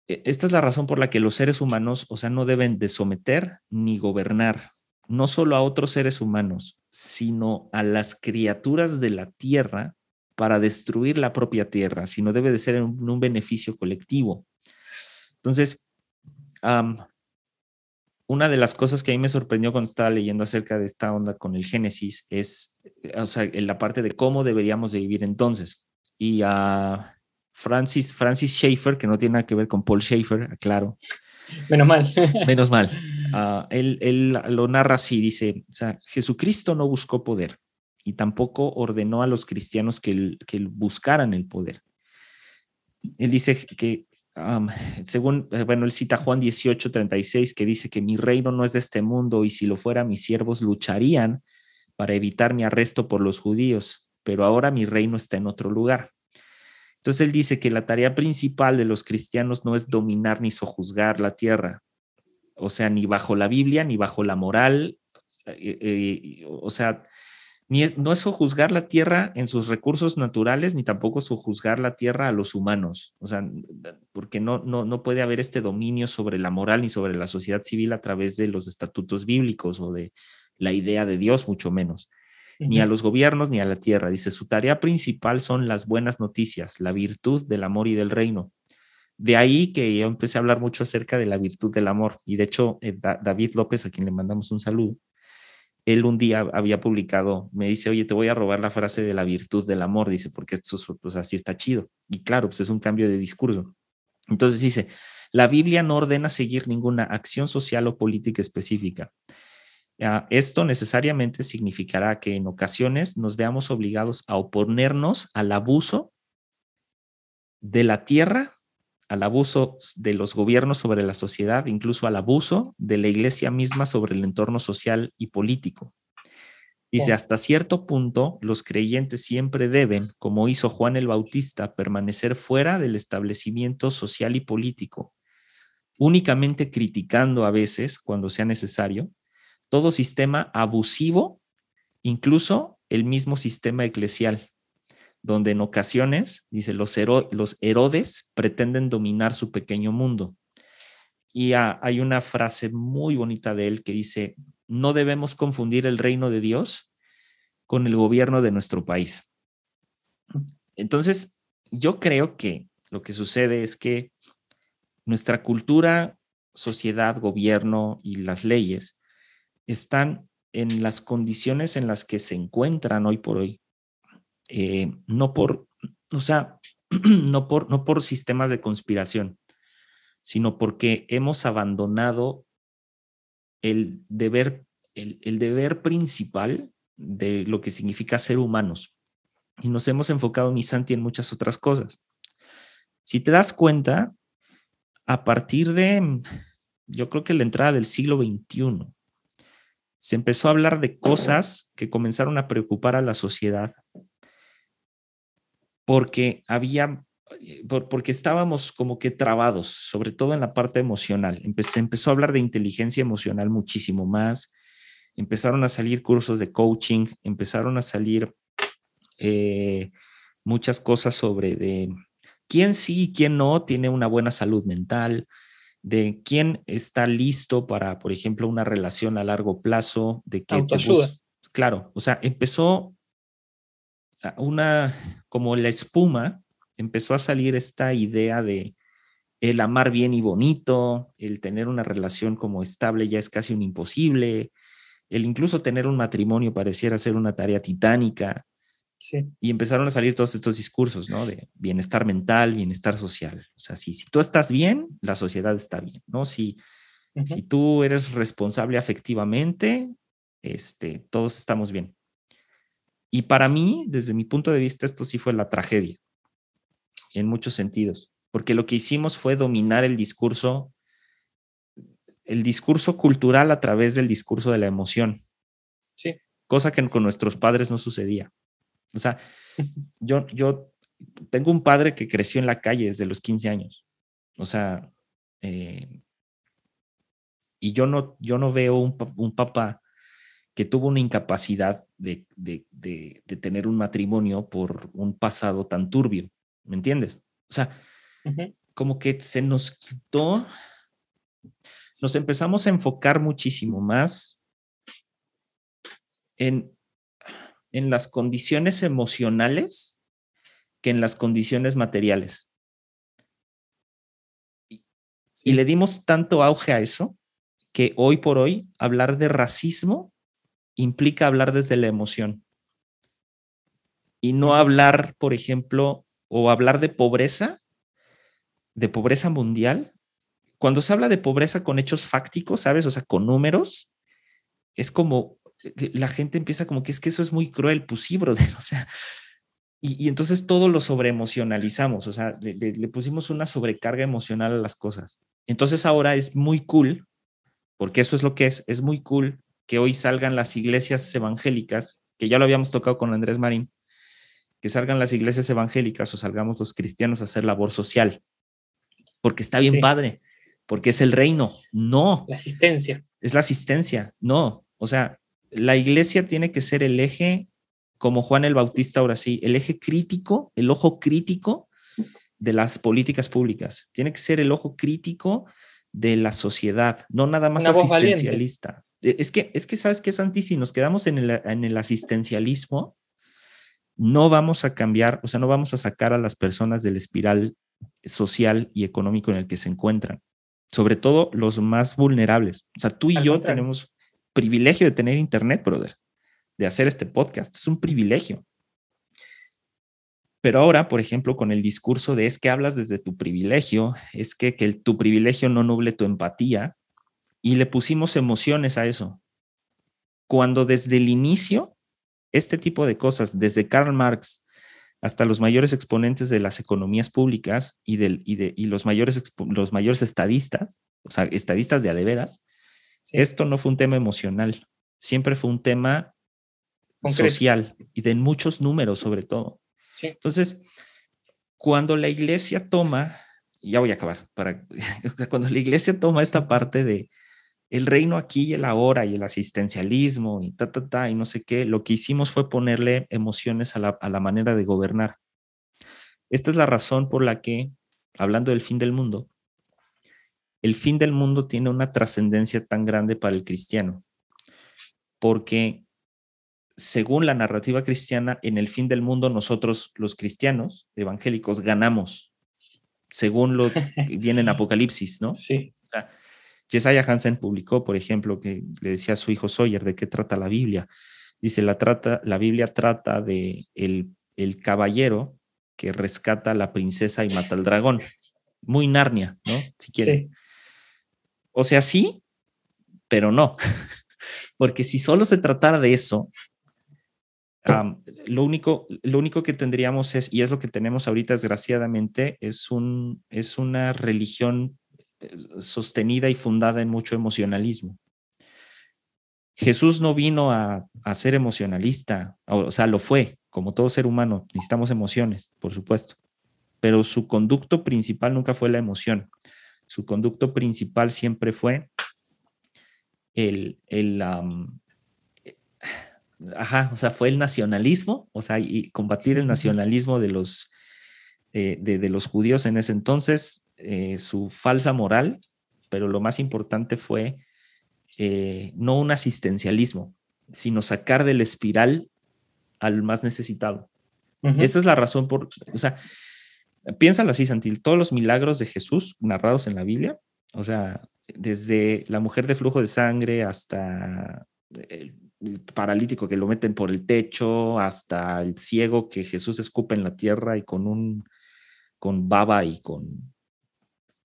esta es la razón por la que los seres humanos, o sea, no deben de someter ni gobernar, no solo a otros seres humanos, sino a las criaturas de la tierra para destruir la propia tierra, sino debe de ser un, beneficio colectivo. Entonces, una de las cosas que a mí me sorprendió cuando estaba leyendo acerca de esta onda con el Génesis es, o sea, en la parte de cómo deberíamos de vivir entonces. Y a Francis, Francis Schaeffer, que no tiene nada que ver con Paul Schaeffer, claro. Menos mal. Menos mal. <laughs> Ah, él, él, lo narra así, dice, o sea, Jesucristo no buscó poder y tampoco ordenó a los cristianos que, que buscaran el poder. Él dice que, según, eh, bueno, él cita Juan 18, 36, que dice que mi reino no es de este mundo y si lo fuera, mis siervos lucharían para evitar mi arresto por los judíos, pero ahora mi reino está en otro lugar. Entonces él dice que la tarea principal de los cristianos no es dominar ni sojuzgar la tierra, o sea, ni bajo la Biblia, ni bajo la moral, eh, eh, o sea, ni es, no es sojuzgar la tierra en sus recursos naturales, ni tampoco sojuzgar la tierra a los humanos, o sea, porque no, no, no puede haber este dominio sobre la moral ni sobre la sociedad civil a través de los estatutos bíblicos o de la idea de Dios, mucho menos ni a los gobiernos ni a la tierra. Dice, su tarea principal son las buenas noticias, la virtud del amor y del reino. De ahí que yo empecé a hablar mucho acerca de la virtud del amor. Y de hecho, eh, David López, a quien le mandamos un saludo, él un día había publicado, me dice, oye, te voy a robar la frase de la virtud del amor, dice, porque esto pues así está chido. Y claro, pues es un cambio de discurso. Entonces dice, la Biblia no ordena seguir ninguna acción social o política específica. Ah, esto necesariamente significará que en ocasiones nos veamos obligados a oponernos al abuso de la tierra, al abuso de los gobiernos sobre la sociedad, incluso al abuso de la iglesia misma sobre el entorno social y político. Dice, hasta cierto punto, los creyentes siempre deben, como hizo Juan el Bautista, permanecer fuera del establecimiento social y político, únicamente criticando a veces, cuando sea necesario, todo sistema abusivo, incluso el mismo sistema eclesial, donde en ocasiones, dice, los, Herodes pretenden dominar su pequeño mundo. Y hay una frase muy bonita de él que dice, no debemos confundir el reino de Dios con el gobierno de nuestro país. Entonces, yo creo que lo que sucede es que nuestra cultura, sociedad, gobierno y las leyes están en las condiciones en las que se encuentran hoy por hoy. Eh, no por, o sea, <clears throat> no por, no por sistemas de conspiración, sino porque hemos abandonado el deber, el, el deber principal de lo que significa ser humanos. Y nos hemos enfocado, mi Santi, en muchas otras cosas. Si te das cuenta, a partir de, yo creo que la entrada del siglo XXI, se empezó a hablar de cosas que comenzaron a preocupar a la sociedad porque había, porque estábamos como que trabados, sobre todo en la parte emocional. se empezó a hablar de inteligencia emocional muchísimo más, empezaron a salir cursos de coaching, empezaron a salir eh, muchas cosas sobre de quién sí y quién no tiene una buena salud mental, de quién está listo para, por ejemplo, una relación a largo plazo, de que... Claro, o sea, empezó una, como la espuma, empezó a salir esta idea de el amar bien y bonito, el tener una relación como estable ya es casi un imposible, el incluso tener un matrimonio pareciera ser una tarea titánica. Y empezaron a salir todos estos discursos, ¿no? De bienestar mental, bienestar social. O sea, si, si tú estás bien, la sociedad está bien, ¿no? Si, si tú eres responsable afectivamente, este, todos estamos bien. Y para mí, desde mi punto de vista, esto sí fue la tragedia, en muchos sentidos, porque lo que hicimos fue dominar el discurso, el discurso cultural a través del discurso de la emoción. Sí. Cosa que con nuestros padres no sucedía. O sea, <laughs> yo, yo tengo un padre que creció en la calle desde los 15 años. O sea, eh, y yo no, yo no veo un, un papá que tuvo una incapacidad de, tener un matrimonio por un pasado tan turbio, ¿me entiendes? O sea, como que se nos quitó, nos empezamos a enfocar muchísimo más en, en las condiciones emocionales que en las condiciones materiales. Y le dimos tanto auge a eso que hoy por hoy hablar de racismo implica hablar desde la emoción y no hablar, por ejemplo, o hablar de pobreza, de pobreza mundial. Cuando se habla de pobreza con hechos fácticos, ¿sabes? O sea, con números, es como la gente empieza como que es que eso es muy cruel, pues sí, brother, <laughs> o sea, y, entonces todo lo sobreemocionalizamos, o sea, le, le pusimos una sobrecarga emocional a las cosas. Entonces ahora es muy cool, porque eso es lo que es, es muy cool que hoy salgan las iglesias evangélicas, que ya lo habíamos tocado con Andrés Marín, que salgan las iglesias evangélicas o salgamos los cristianos a hacer labor social, porque está bien padre, porque es el reino. No. La asistencia. Es la asistencia. No. O sea, la iglesia tiene que ser el eje, como Juan el Bautista ahora sí, el eje crítico, el ojo crítico de las políticas públicas. Tiene que ser el ojo crítico de la sociedad, no nada más asistencialista. E, es que, es que, ¿sabes qué, Santi? Si nos quedamos en el, en el asistencialismo, no vamos a cambiar, o sea, no vamos a sacar a las personas del espiral social y económico en el que se encuentran, sobre todo los más vulnerables. O sea, tú y yo tenemos privilegio de tener internet, brother, de hacer este podcast. Es un privilegio. Pero ahora, por ejemplo, con el discurso de es que hablas desde tu privilegio, es que, que tu privilegio no nuble tu empatía, y le pusimos emociones a eso. Cuando desde el inicio, este tipo de cosas, desde Karl Marx hasta los mayores exponentes de las economías públicas y, del, y, de, y los, mayores, los mayores estadistas, o sea, estadistas de adeveras, esto no fue un tema emocional, siempre fue un tema social y de muchos números sobre todo. Entonces, cuando la iglesia toma, ya voy a acabar, para, <laughs> cuando la iglesia toma esta parte de, el reino aquí y el ahora y el asistencialismo y ta, ta, ta, y no sé qué, lo que hicimos fue ponerle emociones a la, manera de gobernar. Esta es la razón por la que, hablando del fin del mundo, el fin del mundo tiene una trascendencia tan grande para el cristiano, porque según la narrativa cristiana, en el fin del mundo nosotros los cristianos evangélicos ganamos, según lo <laughs> que viene en Apocalipsis, ¿no? Sí. Jesiah Hansen publicó, por ejemplo, que le decía a su hijo Sawyer de qué trata la Biblia. Dice, la, trata, la Biblia trata de el, el caballero que rescata a la princesa y mata al dragón. Muy Narnia, ¿no? Si quieren. O sea, sí, pero no. <laughs> Porque si solo se tratara de eso, lo, único, lo único que tendríamos es, y es lo que tenemos ahorita desgraciadamente, es, un, es una religión sostenida y fundada en mucho emocionalismo. Jesús no vino a, ser emocionalista, o, sea, lo fue, como todo ser humano, necesitamos emociones, por supuesto, pero su conducto principal nunca fue la emoción, su conducto principal siempre fue el, el ajá, o sea, fue el nacionalismo, o sea, y combatir el nacionalismo de los, eh, de, los judíos en ese entonces, eh, su falsa moral, pero lo más importante fue eh, no un asistencialismo, sino sacar del espiral al más necesitado. Esa es la razón por, o sea, piénsalo así, Santil, todos los milagros de Jesús narrados en la Biblia, o sea, desde la mujer de flujo de sangre hasta el paralítico que lo meten por el techo, hasta el ciego que Jesús escupe en la tierra y con un con baba y con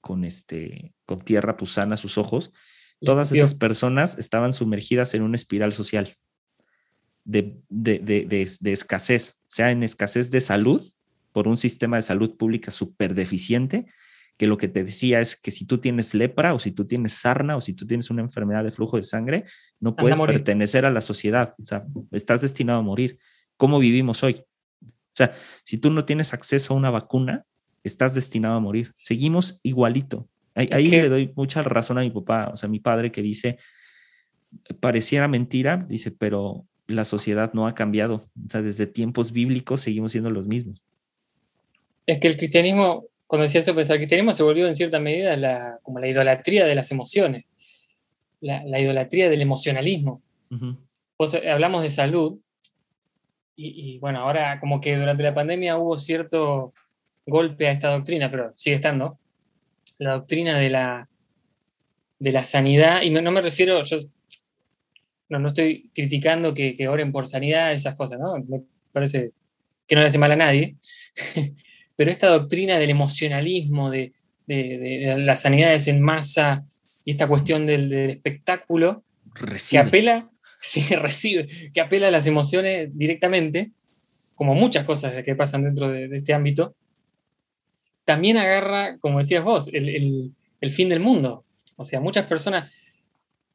con este con tierra pusana sus ojos. Todas esas personas estaban sumergidas en una espiral social de, de, de, de escasez, sea en escasez de salud por un sistema de salud pública súper deficiente que lo que te decía es que si tú tienes lepra o si tú tienes sarna o si tú tienes una enfermedad de flujo de sangre, no puedes pertenecer a la sociedad, o sea, estás destinado a morir. ¿Cómo vivimos hoy? O sea, si tú no tienes acceso a una vacuna, estás destinado a morir. Seguimos igualito. Ahí, le doy mucha razón a mi papá, o sea, mi padre que dice, pareciera mentira, dice, pero la sociedad no ha cambiado. O sea, desde tiempos bíblicos seguimos siendo los mismos. Es que el cristianismo cuando decía eso, pues el cristianismo se volvió en cierta medida la, como la idolatría de las emociones, la, idolatría del emocionalismo. pues, hablamos de salud, y, bueno, ahora como que durante la pandemia hubo cierto golpe a esta doctrina, pero sigue estando, la doctrina de la, de la sanidad, y no, me refiero, yo no, no estoy criticando que, que, oren por sanidad, esas cosas, ¿no? Me parece que no le hace mal a nadie, <laughs> pero esta doctrina del emocionalismo, de, las sanidades en masa y esta cuestión del, espectáculo, que apela, <laughs> recibe, que apela a las emociones directamente, como muchas cosas que pasan dentro de, este ámbito, también agarra, como decías vos, el, fin del mundo. O sea, muchas personas,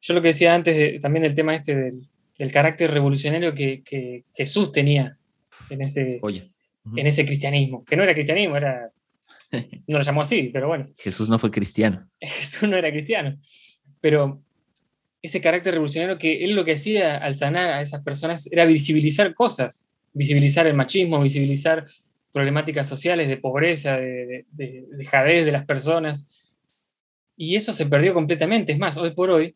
yo lo que decía antes también del tema este del, carácter revolucionario que, Jesús tenía en ese, en ese cristianismo, que no era cristianismo, era, <laughs> no lo llamó así, pero bueno. Jesús no fue cristiano. <laughs> Jesús no era cristiano, pero ese carácter revolucionario que él lo que hacía al sanar a esas personas era visibilizar cosas, visibilizar el machismo, visibilizar problemáticas sociales de pobreza, de, de, de jadez de las personas. Y eso se perdió completamente. Es más, hoy por hoy,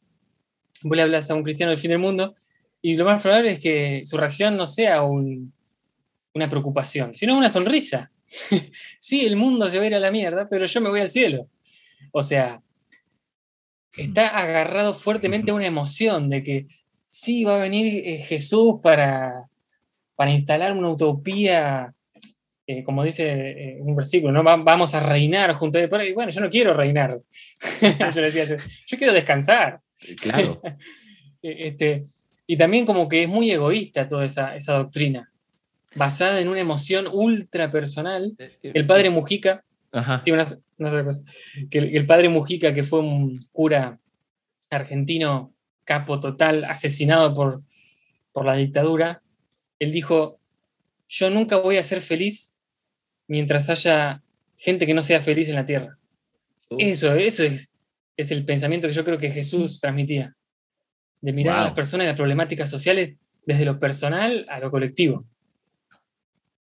vos le hablas a un cristiano del fin del mundo y lo más probable es que su reacción no sea un, una preocupación, sino una sonrisa. <laughs> sí, el mundo se va a ir a la mierda, pero yo me voy al cielo. O sea, está agarrado fuertemente a una emoción de que sí, va a venir eh, Jesús para, para instalar una utopía, eh, como dice eh, un versículo, ¿no? vamos a reinar junto a él. Bueno, yo no quiero reinar. <laughs> yo, decía, yo, quiero descansar. Claro. <laughs> este, y también como que es muy egoísta toda esa, esa doctrina basada en una emoción ultra personal. Eh, eh, el padre Mujica, sí, una, que el, padre Mujica, que fue un cura argentino capo total, asesinado por, por la dictadura, él dijo, yo nunca voy a ser feliz mientras haya gente que no sea feliz en la tierra. Eso, eso es, es el pensamiento que yo creo que Jesús transmitía, de mirar a las personas y las problemáticas sociales desde lo personal a lo colectivo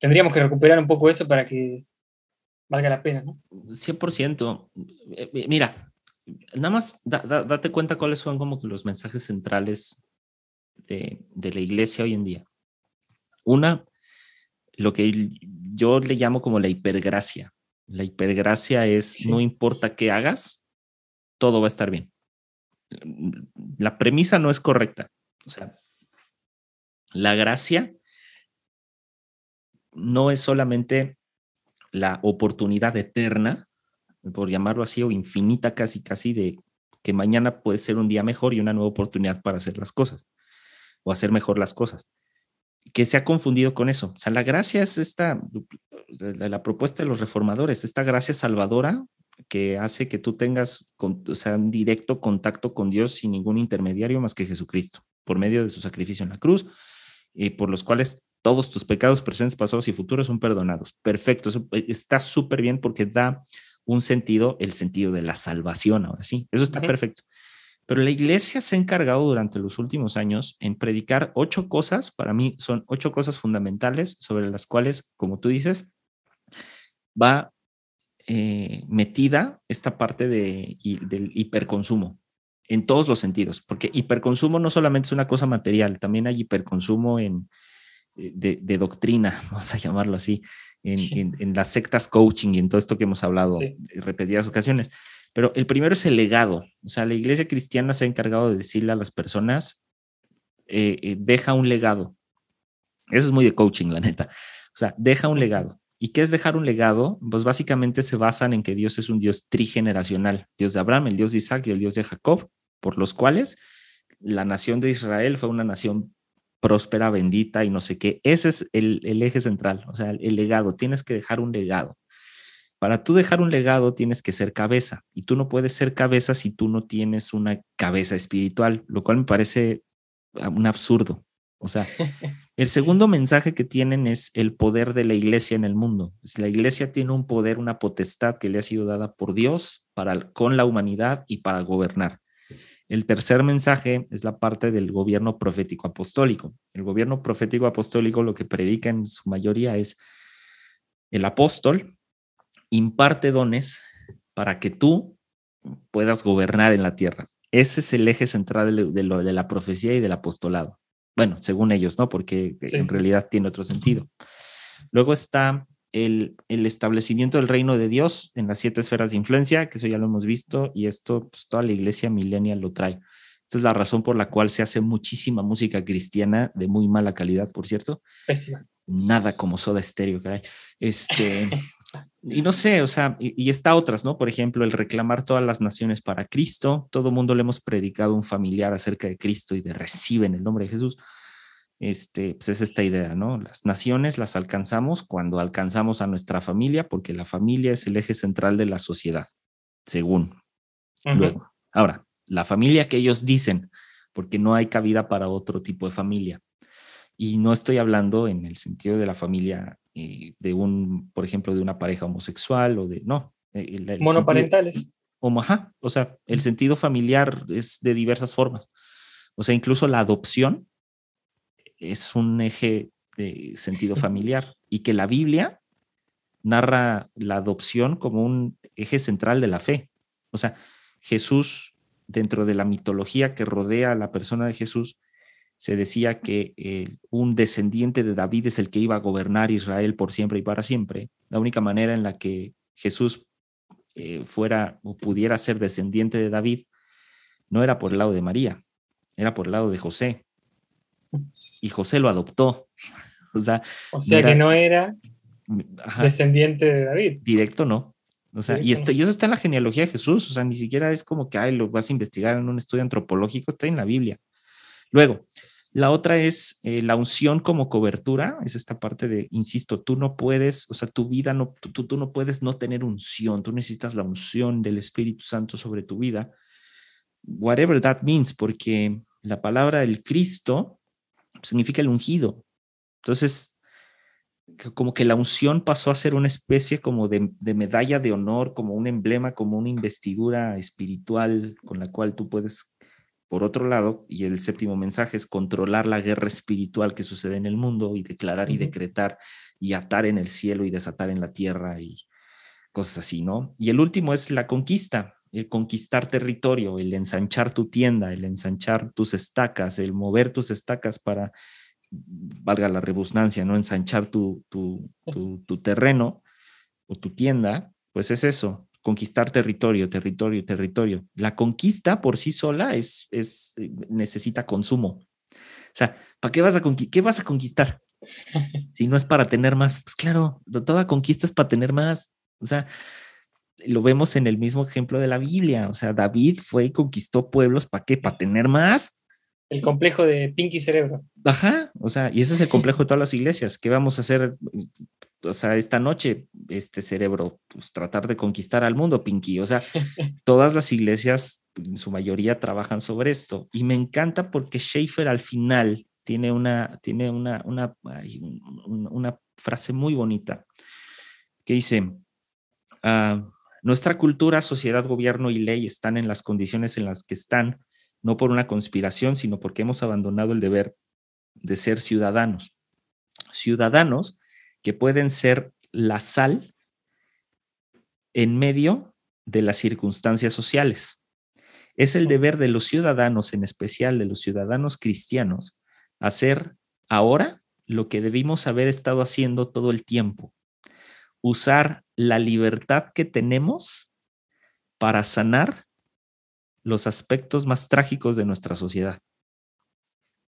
tendríamos que recuperar un poco eso para que valga la pena, ¿no? 100%. Eh, eh, mira, nada más date cuenta cuáles son como que los mensajes centrales de, la iglesia hoy en día. Una, lo que yo le llamo como la hipergracia. La hipergracia es no importa qué hagas, todo va a estar bien. La premisa no es correcta. O sea, la gracia no es solamente la oportunidad eterna, por llamarlo así, o infinita casi, casi, de que mañana puede ser un día mejor y una nueva oportunidad para hacer las cosas o hacer mejor las cosas. Que se ha confundido con eso. O sea, la gracia es esta, la, propuesta de los reformadores, esta gracia salvadora que hace que tú tengas o sea, un directo contacto con Dios sin ningún intermediario más que Jesucristo, por medio de su sacrificio en la cruz, y por los cuales todos tus pecados presentes, pasados y futuros son perdonados. Perfecto, eh, está súper bien porque da un sentido, el sentido de la salvación, ahora sí, eso está perfecto. Pero la iglesia se ha encargado durante los últimos años en predicar ocho cosas, para mí son ocho cosas fundamentales sobre las cuales, como tú dices, va eh, metida esta parte de, del hiperconsumo en todos los sentidos, porque hiperconsumo no solamente es una cosa material, también hay hiperconsumo en, de, doctrina, <laughs> vamos a llamarlo así, en, las sectas coaching y en todo esto que hemos hablado en repetidas ocasiones. Pero el primero es el legado. O sea, la iglesia cristiana se ha encargado de decirle a las personas, eh, eh, deja un legado. Eso es muy de coaching, la neta. O sea, deja un legado. ¿Y qué es dejar un legado? Pues básicamente se basan en que Dios es un Dios trigeneracional, Dios de Abraham, el Dios de Isaac y el Dios de Jacob, por los cuales la nación de Israel fue una nación próspera, bendita y no sé qué. Ese es el, el eje central, o sea, el legado. Tienes que dejar un legado. Para tú dejar un legado tienes que ser cabeza y tú no puedes ser cabeza si tú no tienes una cabeza espiritual, lo cual me parece ah, un absurdo. O sea, <laughs> el segundo mensaje que tienen es el poder de la iglesia en el mundo. La iglesia tiene un poder, una potestad que le ha sido dada por Dios para con la humanidad y para gobernar. El tercer mensaje es la parte del gobierno profético apostólico. El gobierno profético apostólico lo que predica en su mayoría es el apóstol imparte dones para que tú puedas gobernar en la tierra. Ese es el eje central de, lo, de la profecía y del apostolado. Bueno, según ellos, ¿no? Porque en realidad tiene otro sentido. Luego está el, el, establecimiento del reino de Dios en las siete esferas de influencia, que eso ya lo hemos visto, y esto pues, toda la iglesia millennial lo trae. Esta es la razón por la cual se hace muchísima música cristiana de muy mala calidad, por cierto. Pésima. Nada como soda estéreo, caray. Este, <laughs> y no sé, o sea, y, está otras, ¿no? Por ejemplo, el reclamar todas las naciones para Cristo. Todo mundo le hemos predicado a un familiar acerca de Cristo y de reciben el nombre de Jesús. Este, pues es esta idea, ¿no? Las naciones las alcanzamos cuando alcanzamos a nuestra familia, porque la familia es el eje central de la sociedad, según. Luego, ahora, la familia que ellos dicen, porque no hay cabida para otro tipo de familia. Y no estoy hablando en el sentido de la familia eh, de un, por ejemplo, de una pareja homosexual o de, no. Eh, Monoparentales. o sea, el sentido familiar es de diversas formas. O sea, incluso la adopción es un eje de sentido familiar y que la Biblia narra la adopción como un eje central de la fe. O sea, Jesús, dentro de la mitología que rodea a la persona de Jesús, se decía que eh, un descendiente de David es el que iba a gobernar Israel por siempre y para siempre. La única manera en la que Jesús eh, fuera o pudiera ser descendiente de David no era por el lado de María, era por el lado de José. Y José lo adoptó. <laughs> o sea, que no era descendiente de David. Directo no. O sea, y, esto, y eso está en la genealogía de Jesús, o sea, ni siquiera es como que ay, lo vas a investigar en un estudio antropológico, está en la Biblia. Luego, la otra es eh, la unción como cobertura, es esta parte de, insisto, tú no puedes, o sea, tu vida, no, tú, tú no puedes no tener unción, tú necesitas la unción del Espíritu Santo sobre tu vida, whatever that means, porque la palabra del Cristo significa el ungido. Entonces, como que la unción pasó a ser una especie como de, de, medalla de honor, como un emblema, como una investidura espiritual con la cual tú puedes por otro lado, y el séptimo mensaje es controlar la guerra espiritual que sucede en el mundo y declarar y decretar y atar en el cielo y desatar en la tierra y cosas así, ¿no? Y el último es la conquista, el conquistar territorio, el ensanchar tu tienda, el ensanchar tus estacas, el mover tus estacas para, valga la rebusnancia, ¿no? Ensanchar tu, tu, tu terreno o tu tienda, pues es eso, conquistar territorio, territorio, territorio. La conquista por sí sola es, es eh, necesita consumo. O sea, ¿para qué vas a qué vas a conquistar? <laughs> si no es para tener más, pues claro, toda conquista es para tener más. O sea, lo vemos en el mismo ejemplo de la Biblia. O sea, David fue y conquistó pueblos, ¿para qué? ¿Para tener más? El complejo de Pinky Cerebro. Ajá, o sea, y ese es el complejo de todas las iglesias. ¿Qué vamos a hacer? O sea, esta noche, este cerebro, pues tratar de conquistar al mundo, Pinky. O sea, <laughs> todas las iglesias, en su mayoría, trabajan sobre esto. Y me encanta porque Schaefer al final tiene una, tiene una, una, una frase muy bonita que dice, ah, nuestra cultura, sociedad, gobierno y ley están en las condiciones en las que están no por una conspiración, sino porque hemos abandonado el deber de ser ciudadanos. Ciudadanos que pueden ser la sal en medio de las circunstancias sociales. Es el deber de los ciudadanos, en especial de los ciudadanos cristianos, hacer ahora lo que debimos haber estado haciendo todo el tiempo. Usar la libertad que tenemos para sanar los aspectos más trágicos de nuestra sociedad.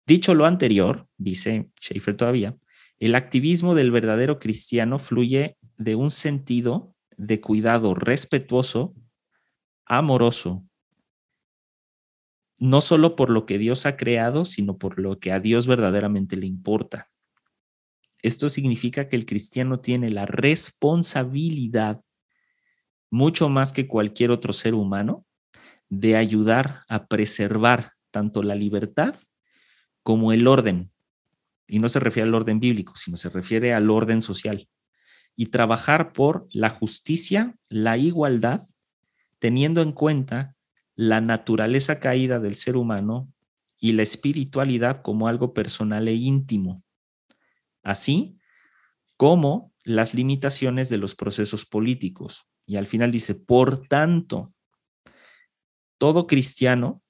Dicho lo anterior, dice Schaefer todavía, el activismo del verdadero cristiano fluye de un sentido de cuidado respetuoso, amoroso, no solo por lo que Dios ha creado, sino por lo que a Dios verdaderamente le importa. Esto significa que el cristiano tiene la responsabilidad, mucho más que cualquier otro ser humano, de ayudar a preservar tanto la libertad como el orden. Y no se refiere al orden bíblico, sino se refiere al orden social. Y trabajar por la justicia, la igualdad, teniendo en cuenta la naturaleza caída del ser humano y la espiritualidad como algo personal e íntimo, así como las limitaciones de los procesos políticos. Y al final dice, por tanto, todo cristiano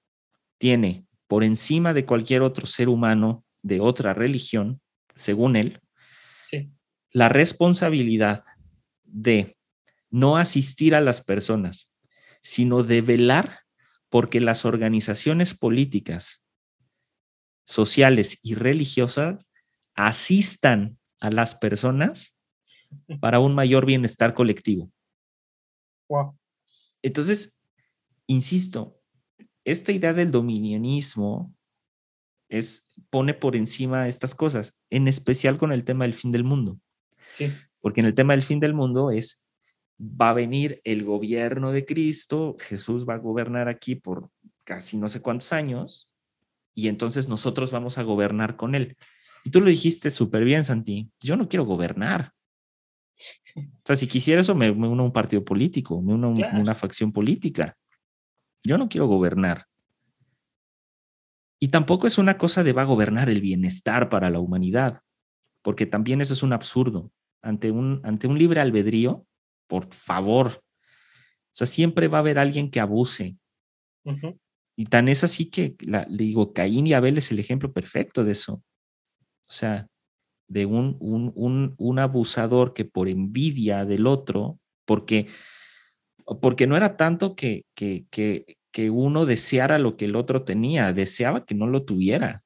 tiene por encima de cualquier otro ser humano de otra religión, según él, la responsabilidad de no asistir a las personas, sino de velar porque las organizaciones políticas, sociales y religiosas asistan a las personas para un mayor bienestar colectivo. Entonces, insisto, esta idea del dominionismo es, pone por encima estas cosas, en especial con el tema del fin del mundo. Sí. Porque en el tema del fin del mundo es va a venir el gobierno de Cristo, Jesús va a gobernar aquí por casi no sé cuántos años, y entonces nosotros vamos a gobernar con él. Y tú lo dijiste súper bien, Santi, yo no quiero gobernar. O sea, si quisiera eso, me, uno a un partido político, me uno a una facción política. Yo no quiero gobernar. Y tampoco es una cosa de va a gobernar el bienestar para la humanidad, porque también eso es un absurdo. Ante un, ante un libre albedrío, por favor. O sea, siempre va a haber alguien que abuse. Y tan es así que le digo, Caín y Abel es el ejemplo perfecto de eso. O sea, de un, un, un, abusador que por envidia del otro, porque, porque no era tanto que, que, que, que uno deseara lo que el otro tenía, deseaba que no lo tuviera.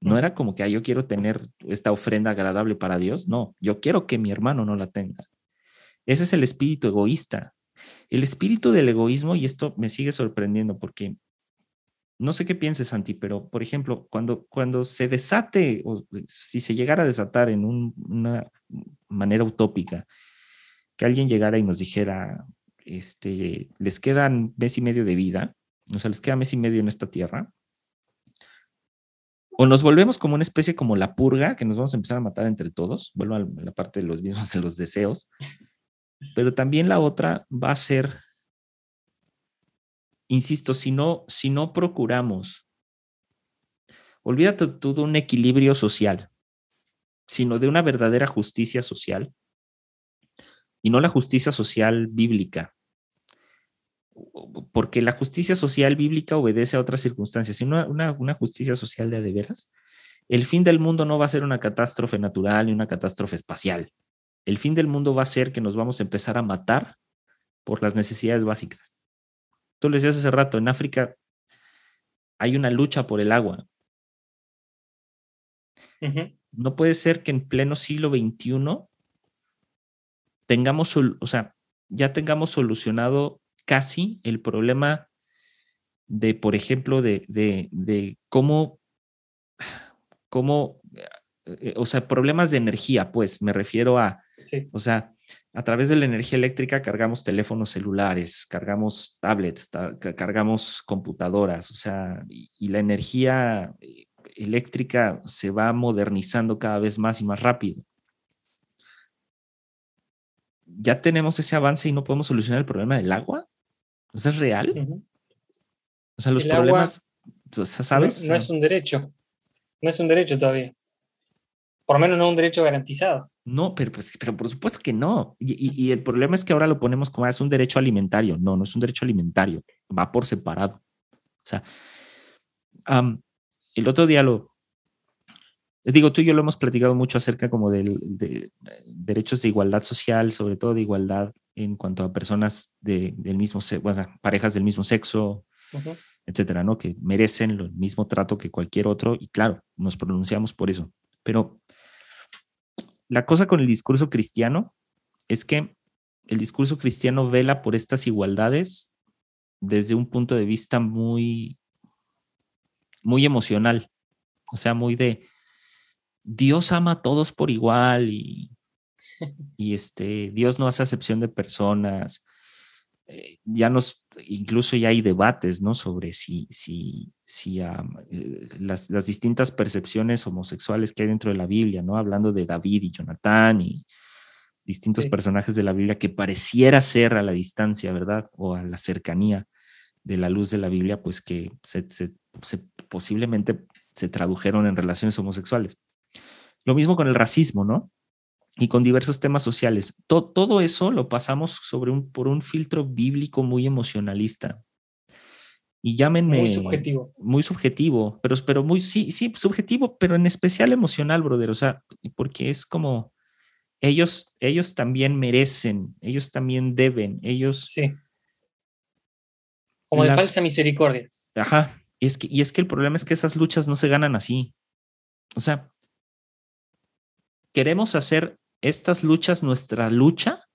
No era como que ah, yo quiero tener esta ofrenda agradable para Dios, no, yo quiero que mi hermano no la tenga. Ese es el espíritu egoísta. El espíritu del egoísmo, y esto me sigue sorprendiendo porque no sé qué pienses, Santi, pero por ejemplo, cuando, cuando se desate, o si se llegara a desatar en una manera utópica, que alguien llegara y nos dijera, este, les quedan mes y medio de vida, o sea, les queda mes y medio en esta tierra, o nos volvemos como una especie como la purga, que nos vamos a empezar a matar entre todos, vuelvo a la parte de los mismos <laughs> de los deseos, pero también la otra va a ser, insisto, si no, si no procuramos, olvídate tú de un equilibrio social, sino de una verdadera justicia social, y no la justicia social bíblica, porque la justicia social bíblica obedece a otras circunstancias, sino una, una, justicia social de de veras. El fin del mundo no va a ser una catástrofe natural ni una catástrofe espacial. El fin del mundo va a ser que nos vamos a empezar a matar por las necesidades básicas. Tú le decías hace rato, en África hay una lucha por el agua. No puede ser que en pleno siglo XXI tengamos, o sea, ya tengamos solucionado casi el problema de, por ejemplo, de, de, de cómo, cómo, eh, o sea, problemas de energía, pues me refiero a o sea, a través de la energía eléctrica cargamos teléfonos celulares, cargamos tablets, cargamos computadoras, o sea, y, la energía eh, eléctrica se va modernizando cada vez más y más rápido. Ya tenemos ese avance y no podemos solucionar el problema del agua. ¿O sea, es real? O sea, los problemas, ¿sabes? no es un derecho. No es un derecho todavía. Por lo menos no un derecho garantizado. No, pero, pues, pero por supuesto que no. Y, el problema es que ahora lo ponemos como ah, es un derecho alimentario. No, no es un derecho alimentario. Va por separado. O sea, el otro día lo, digo, tú y yo lo hemos platicado mucho acerca como de, derechos de igualdad social, sobre todo de igualdad en cuanto a personas del mismo sexo, parejas del mismo sexo, etcétera, ¿no? Que merecen el mismo trato que cualquier otro y claro, nos pronunciamos por eso. Pero la cosa con el discurso cristiano es que el discurso cristiano vela por estas igualdades desde un punto de vista muy, muy emocional, o sea, muy de Dios ama a todos por igual y, <laughs> y este, Dios no hace acepción de personas. Eh, ya nos, incluso ya hay debates, ¿no? Sobre si, si, si eh, las, las, distintas percepciones homosexuales que hay dentro de la Biblia, ¿no? Hablando de David y Jonatán y distintos personajes de la Biblia que pareciera ser a la distancia, ¿verdad? O a la cercanía de la luz de la Biblia, pues que se, posiblemente se tradujeron en relaciones homosexuales. Lo mismo con el racismo, ¿no? Y con diversos temas sociales. todo eso lo pasamos sobre un, por un filtro bíblico muy emocionalista. Y llámenme. Muy subjetivo. Muy subjetivo, pero, pero muy, sí, sí, subjetivo, pero en especial emocional, brother. O sea, porque es como. Ellos, ellos también merecen, ellos también deben, ellos. Sí. Como de falsa misericordia. Ajá. Y es, que, y es que el problema es que esas luchas no se ganan así. O sea, queremos hacer estas luchas nuestra lucha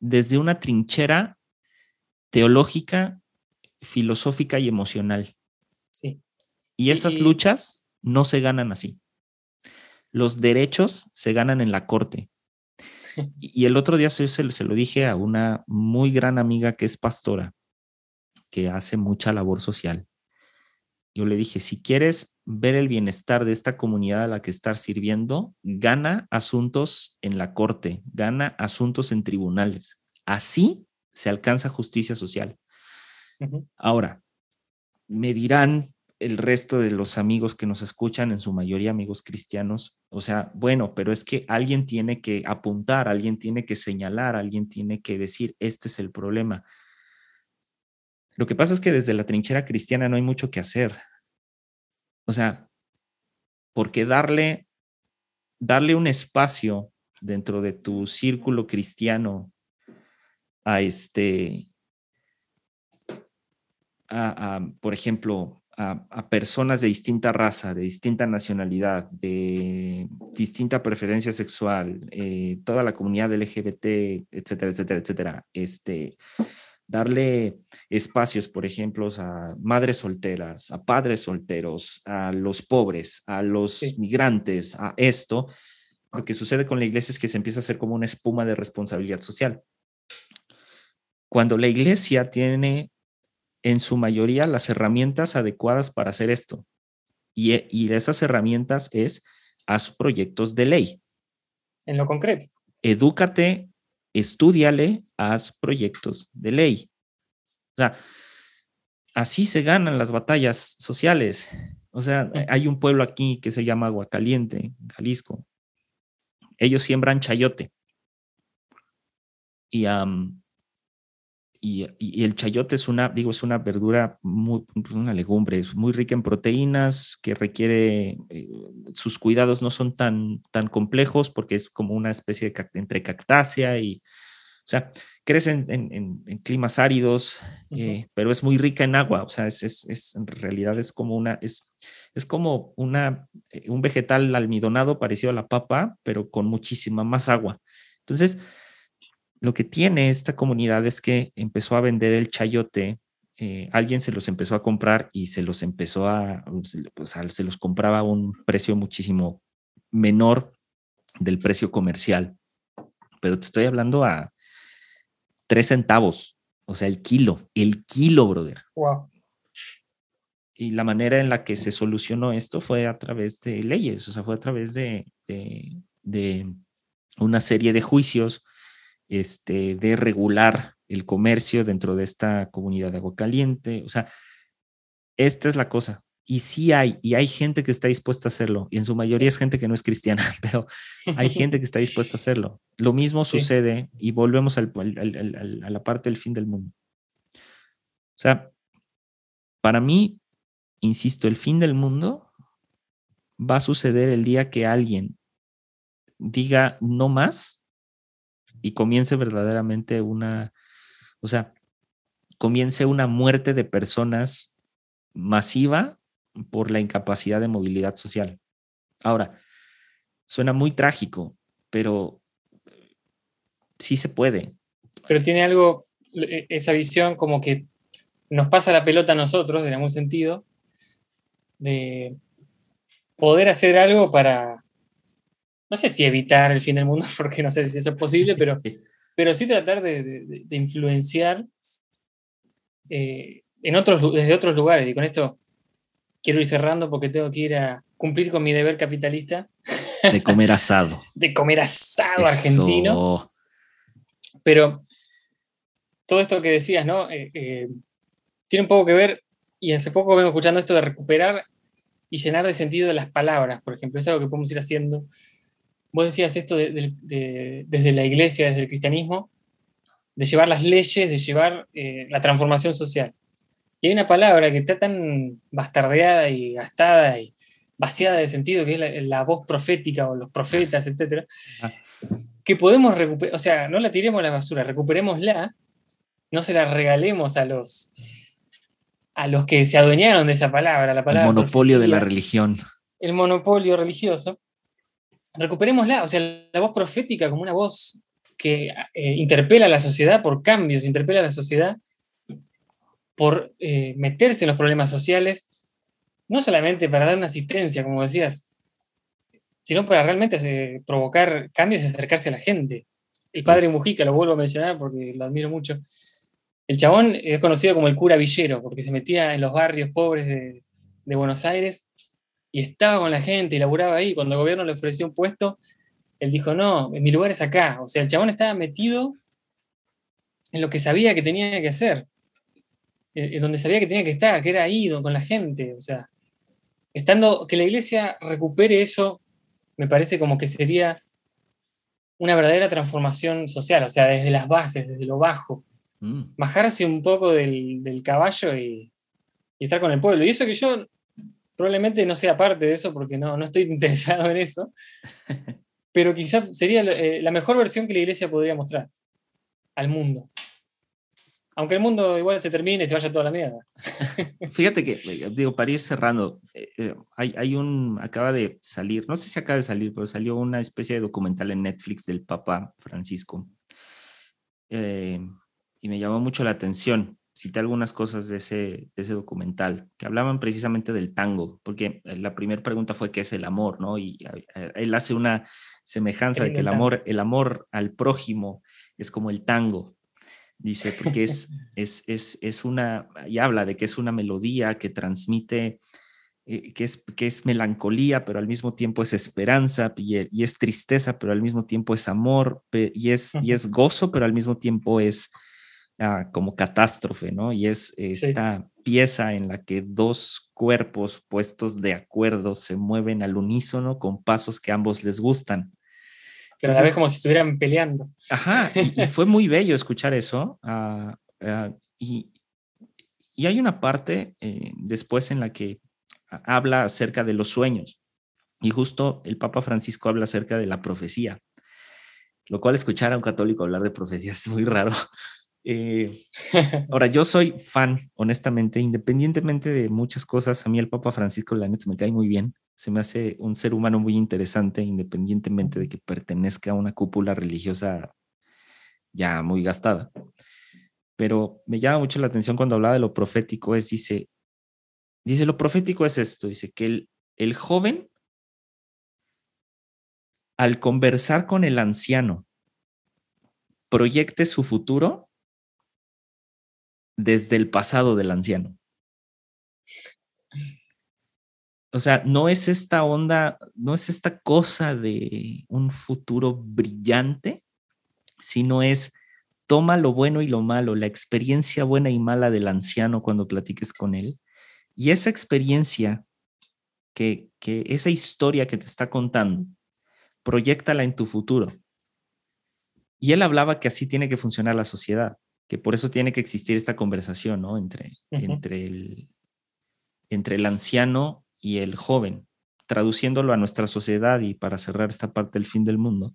desde una trinchera teológica, filosófica y emocional. Sí. Y esas luchas no se ganan así. Los derechos se ganan en la corte. <laughs> Y el otro día se, se, lo dije a una muy gran amiga que es pastora, que hace mucha labor social. Yo le dije, si quieres ver el bienestar de esta comunidad a la que estás sirviendo, gana asuntos en la corte, gana asuntos en tribunales. Así se alcanza justicia social. Ahora, me dirán el resto de los amigos que nos escuchan, en su mayoría amigos cristianos, o sea, bueno, pero es que alguien tiene que apuntar, alguien tiene que señalar, alguien tiene que decir, este es el problema. Lo que pasa es que desde la trinchera cristiana no hay mucho que hacer. O sea, porque darle, darle un espacio dentro de tu círculo cristiano a este, a, por ejemplo, a, personas de distinta raza, de distinta nacionalidad, de distinta preferencia sexual, eh, toda la comunidad LGBT, etcétera, etcétera, etcétera, este, darle espacios, por ejemplo, a madres solteras, a padres solteros, a los pobres, a los migrantes, a esto, lo que sucede con la iglesia es que se empieza a hacer como una espuma de responsabilidad social. Cuando la iglesia tiene en su mayoría las herramientas adecuadas para hacer esto, y, y esas herramientas es haz proyectos de ley. En lo concreto. Edúcate estudiale, haz proyectos de ley. O sea, así se ganan las batallas sociales. O sea, hay un pueblo aquí que se llama Aguacaliente, en Jalisco. Ellos siembran chayote. Y, y, el chayote es una, digo, es una verdura, muy, una legumbre, es muy rica en proteínas, que requiere, eh, sus cuidados no son tan, tan complejos porque es como una especie de entre cactácea y, o sea, crece en, climas áridos, eh, pero es muy rica en agua, o sea, es, es, en realidad es como una, es, es como una, eh, un vegetal almidonado parecido a la papa, pero con muchísima más agua. Entonces, lo que tiene esta comunidad es que empezó a vender el chayote, eh, alguien se los empezó a comprar y se los empezó a, pues, se los compraba a un precio muchísimo menor del precio comercial. Pero te estoy hablando a tres centavos, o sea, el kilo, el kilo, brother. Wow. Y la manera en la que se solucionó esto fue a través de leyes, o sea, fue a través de, de, una serie de juicios este, de regular el comercio dentro de esta comunidad de agua caliente. O sea, esta es la cosa. Y sí hay, y hay gente que está dispuesta a hacerlo, y en su mayoría es gente que no es cristiana, <laughs> pero hay <laughs> gente que está dispuesta a hacerlo. Lo mismo sucede, y volvemos al, a la parte del fin del mundo. O sea, para mí, insisto, el fin del mundo va a suceder el día que alguien diga no más y comience verdaderamente una, o sea, comience una muerte de personas masiva por la incapacidad de movilidad social. Ahora, suena muy trágico, pero sí se puede. Pero tiene algo, e, esa visión como que nos pasa la pelota a nosotros, en algún sentido, de poder hacer algo para, no sé si evitar el fin del mundo, <laughs> porque no sé si eso es posible, pero, <laughs> pero sí tratar de, influenciar eh, en otros, desde otros lugares. Y con esto quiero ir cerrando porque tengo que ir a cumplir con mi deber capitalista. De comer asado. <laughs> de comer asado argentino. Pero todo esto que decías, ¿no? Eh, eh, tiene un poco que ver, y hace poco vengo escuchando esto de recuperar y llenar de sentido las palabras, por ejemplo, es algo que podemos ir haciendo. Vos decías esto desde la iglesia, desde el cristianismo, de llevar las leyes, de llevar eh, la transformación social. Y hay una palabra que está tan bastardeada y gastada y vaciada de sentido, que es la, voz profética o los profetas, etc. Que podemos recuperar, o sea, no la tiremos a la basura, recuperémosla, no se la regalemos a los, a los que se adueñaron de esa palabra, la palabra. El monopolio de la religión. El monopolio religioso. Recuperémosla, o sea, la voz profética como una voz que eh, interpela a la sociedad por cambios, interpela a la sociedad por eh, meterse en los problemas sociales, no solamente para dar una asistencia, como decías, sino para realmente provocar cambios y acercarse a la gente. El padre Mujica, lo vuelvo a mencionar porque lo admiro mucho, el chabón es conocido como el cura villero, porque se metía en los barrios pobres de, Buenos Aires y estaba con la gente y laburaba ahí. Cuando el gobierno le ofreció un puesto, él dijo, no, mi lugar es acá. O sea, el chabón estaba metido en lo que sabía que tenía que hacer, en donde sabía que tenía que estar, que era ahí con la gente. O sea, estando, que la iglesia recupere eso, me parece como que sería una verdadera transformación social, o sea, desde las bases, desde lo bajo Mm. bajarse un poco del, caballo y, estar con el pueblo. Y eso que yo probablemente no sea parte de eso porque no, no estoy <laughs> interesado en eso, <laughs> pero quizá sería eh, la mejor versión que la iglesia podría mostrar al mundo. Aunque el mundo igual se termine y se vaya toda la mierda. <laughs> Fíjate que, eh, digo, para ir cerrando, eh, hay, hay, un, acaba de salir, no sé si acaba de salir, pero salió una especie de documental en Netflix del Papa Francisco. Eh, y me llamó mucho la atención. Cité algunas cosas de ese, ese documental que hablaban precisamente del tango, porque eh, la primera pregunta fue qué es el amor, ¿no? Y eh, él hace una semejanza de que el amor, el amor al prójimo es como el tango, dice, porque es, <laughs> es, es, es una, y habla de que es una melodía que transmite eh, que, es, que es melancolía, pero al mismo tiempo es esperanza, y, es tristeza, pero al mismo tiempo es amor, y es, y es <laughs> gozo, pero al mismo tiempo es como catástrofe, ¿no? Y es esta pieza en la que dos cuerpos puestos de acuerdo se mueven al unísono con pasos que ambos les gustan. Pero a la vez como si estuvieran peleando. Ajá, y, fue muy bello escuchar eso. Ah, ah, y, y, hay una parte eh, después en la que habla acerca de los sueños. Y justo el Papa Francisco habla acerca de la profecía, lo cual escuchar a un católico hablar de profecía es muy raro, eh, <laughs> ahora, yo soy fan, honestamente, independientemente de muchas cosas, a mí el Papa Francisco Lanet me cae muy bien, se me hace un ser humano muy interesante, independientemente de que pertenezca a una cúpula religiosa ya muy gastada. Pero me llama mucho la atención cuando hablaba de lo profético, es, dice, dice, lo profético es esto, dice que el, el joven, al conversar con el anciano, proyecte su futuro desde el pasado del anciano. O sea, no es esta onda, no es esta cosa de un futuro brillante, sino es toma lo bueno y lo malo, la experiencia buena y mala del anciano cuando platiques con él. Y esa experiencia, que, que esa historia que te está contando, proyectala en tu futuro. Y él hablaba que así tiene que funcionar la sociedad que por eso tiene que existir esta conversación, ¿no? Entre, entre, el, entre el anciano y el joven, traduciéndolo a nuestra sociedad y para cerrar esta parte del fin del mundo.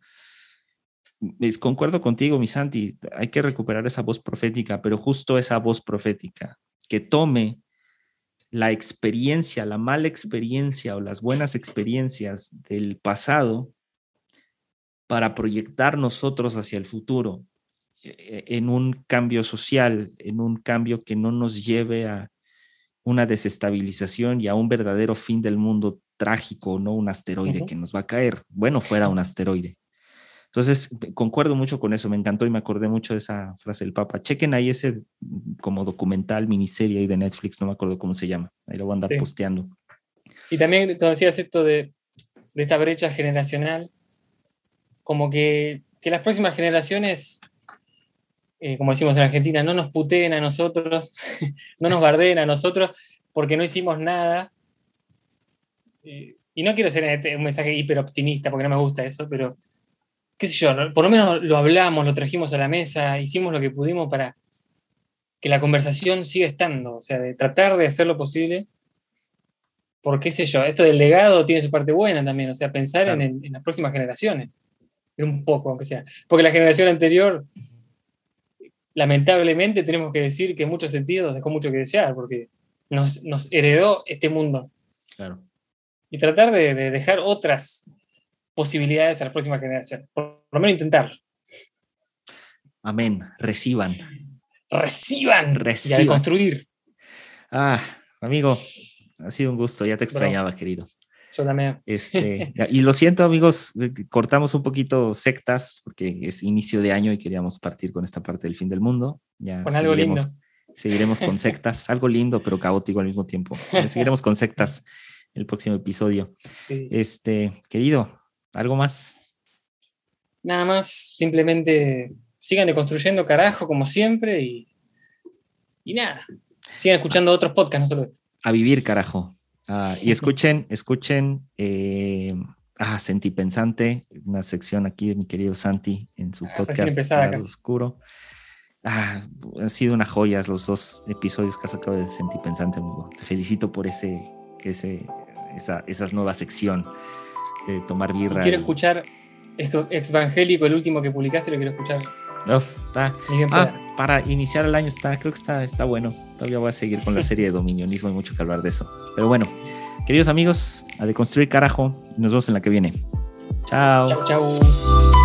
concuerdo contigo, mi Santi, hay que recuperar esa voz profética, pero justo esa voz profética, que tome la experiencia, la mala experiencia o las buenas experiencias del pasado para proyectar nosotros hacia el futuro en un cambio social, en un cambio que no nos lleve a una desestabilización y a un verdadero fin del mundo trágico, no un asteroide que nos va a caer. Bueno, fuera un asteroide. Entonces, concuerdo mucho con eso, me encantó y me acordé mucho de esa frase del Papa. Chequen ahí ese como documental, miniserie ahí de Netflix, no me acuerdo cómo se llama, ahí lo voy a andar posteando. Y también cuando decías esto de, de, esta brecha generacional, como que, que las próximas generaciones, eh, como decimos en Argentina, no nos puteen a nosotros, <laughs> no nos bardeen a nosotros porque no hicimos nada. Eh, y no quiero ser este, un mensaje hiper optimista porque no me gusta eso, pero qué sé yo, por lo menos lo hablamos, lo trajimos a la mesa, hicimos lo que pudimos para que la conversación siga estando, o sea, de tratar de hacer lo posible. Porque, qué sé yo, esto del legado tiene su parte buena también, o sea, pensar en, las próximas generaciones, un poco, aunque sea. Porque la generación anterior, lamentablemente, tenemos que decir que en muchos sentidos dejó mucho que desear, porque nos, heredó este mundo. Claro. Y tratar de dejar otras posibilidades a la próxima generación. Por lo menos intentarlo. Amén. Reciban. Reciban. Reciban. Y a construir. Ah, amigo, ha sido un gusto. Ya te extrañaba, querido. Este, <laughs> y lo siento, amigos, cortamos un poquito sectas porque es inicio de año y queríamos partir con esta parte del fin del mundo. Ya con algo lindo. Seguiremos con sectas, algo lindo pero caótico al mismo tiempo. Seguiremos con sectas el próximo episodio. Sí. Este, querido, ¿Algo más? Nada más, simplemente sigan deconstruyendo carajo como siempre y, y nada. Sigan escuchando otros podcasts, no solo este. A vivir, carajo. Ah, y escuchen, escuchen eh, ah, Sentipensante, una sección aquí de mi querido Santi en su ah, podcast Oscuro. Ah, han sido una joya los dos episodios que has sacado de Sentipensante, amigo. Te felicito por ese, ese, esa, esa nueva sección tomar birra. quiero escuchar Evangélico, el último que publicaste, lo quiero escuchar. Ah, para iniciar el año está, creo que está, está bueno. Todavía voy a seguir con la serie de dominionismo, hay mucho que hablar de eso. Pero bueno, queridos amigos, a deconstruir carajo, nos vemos en la que viene. Chao. Chao, chao.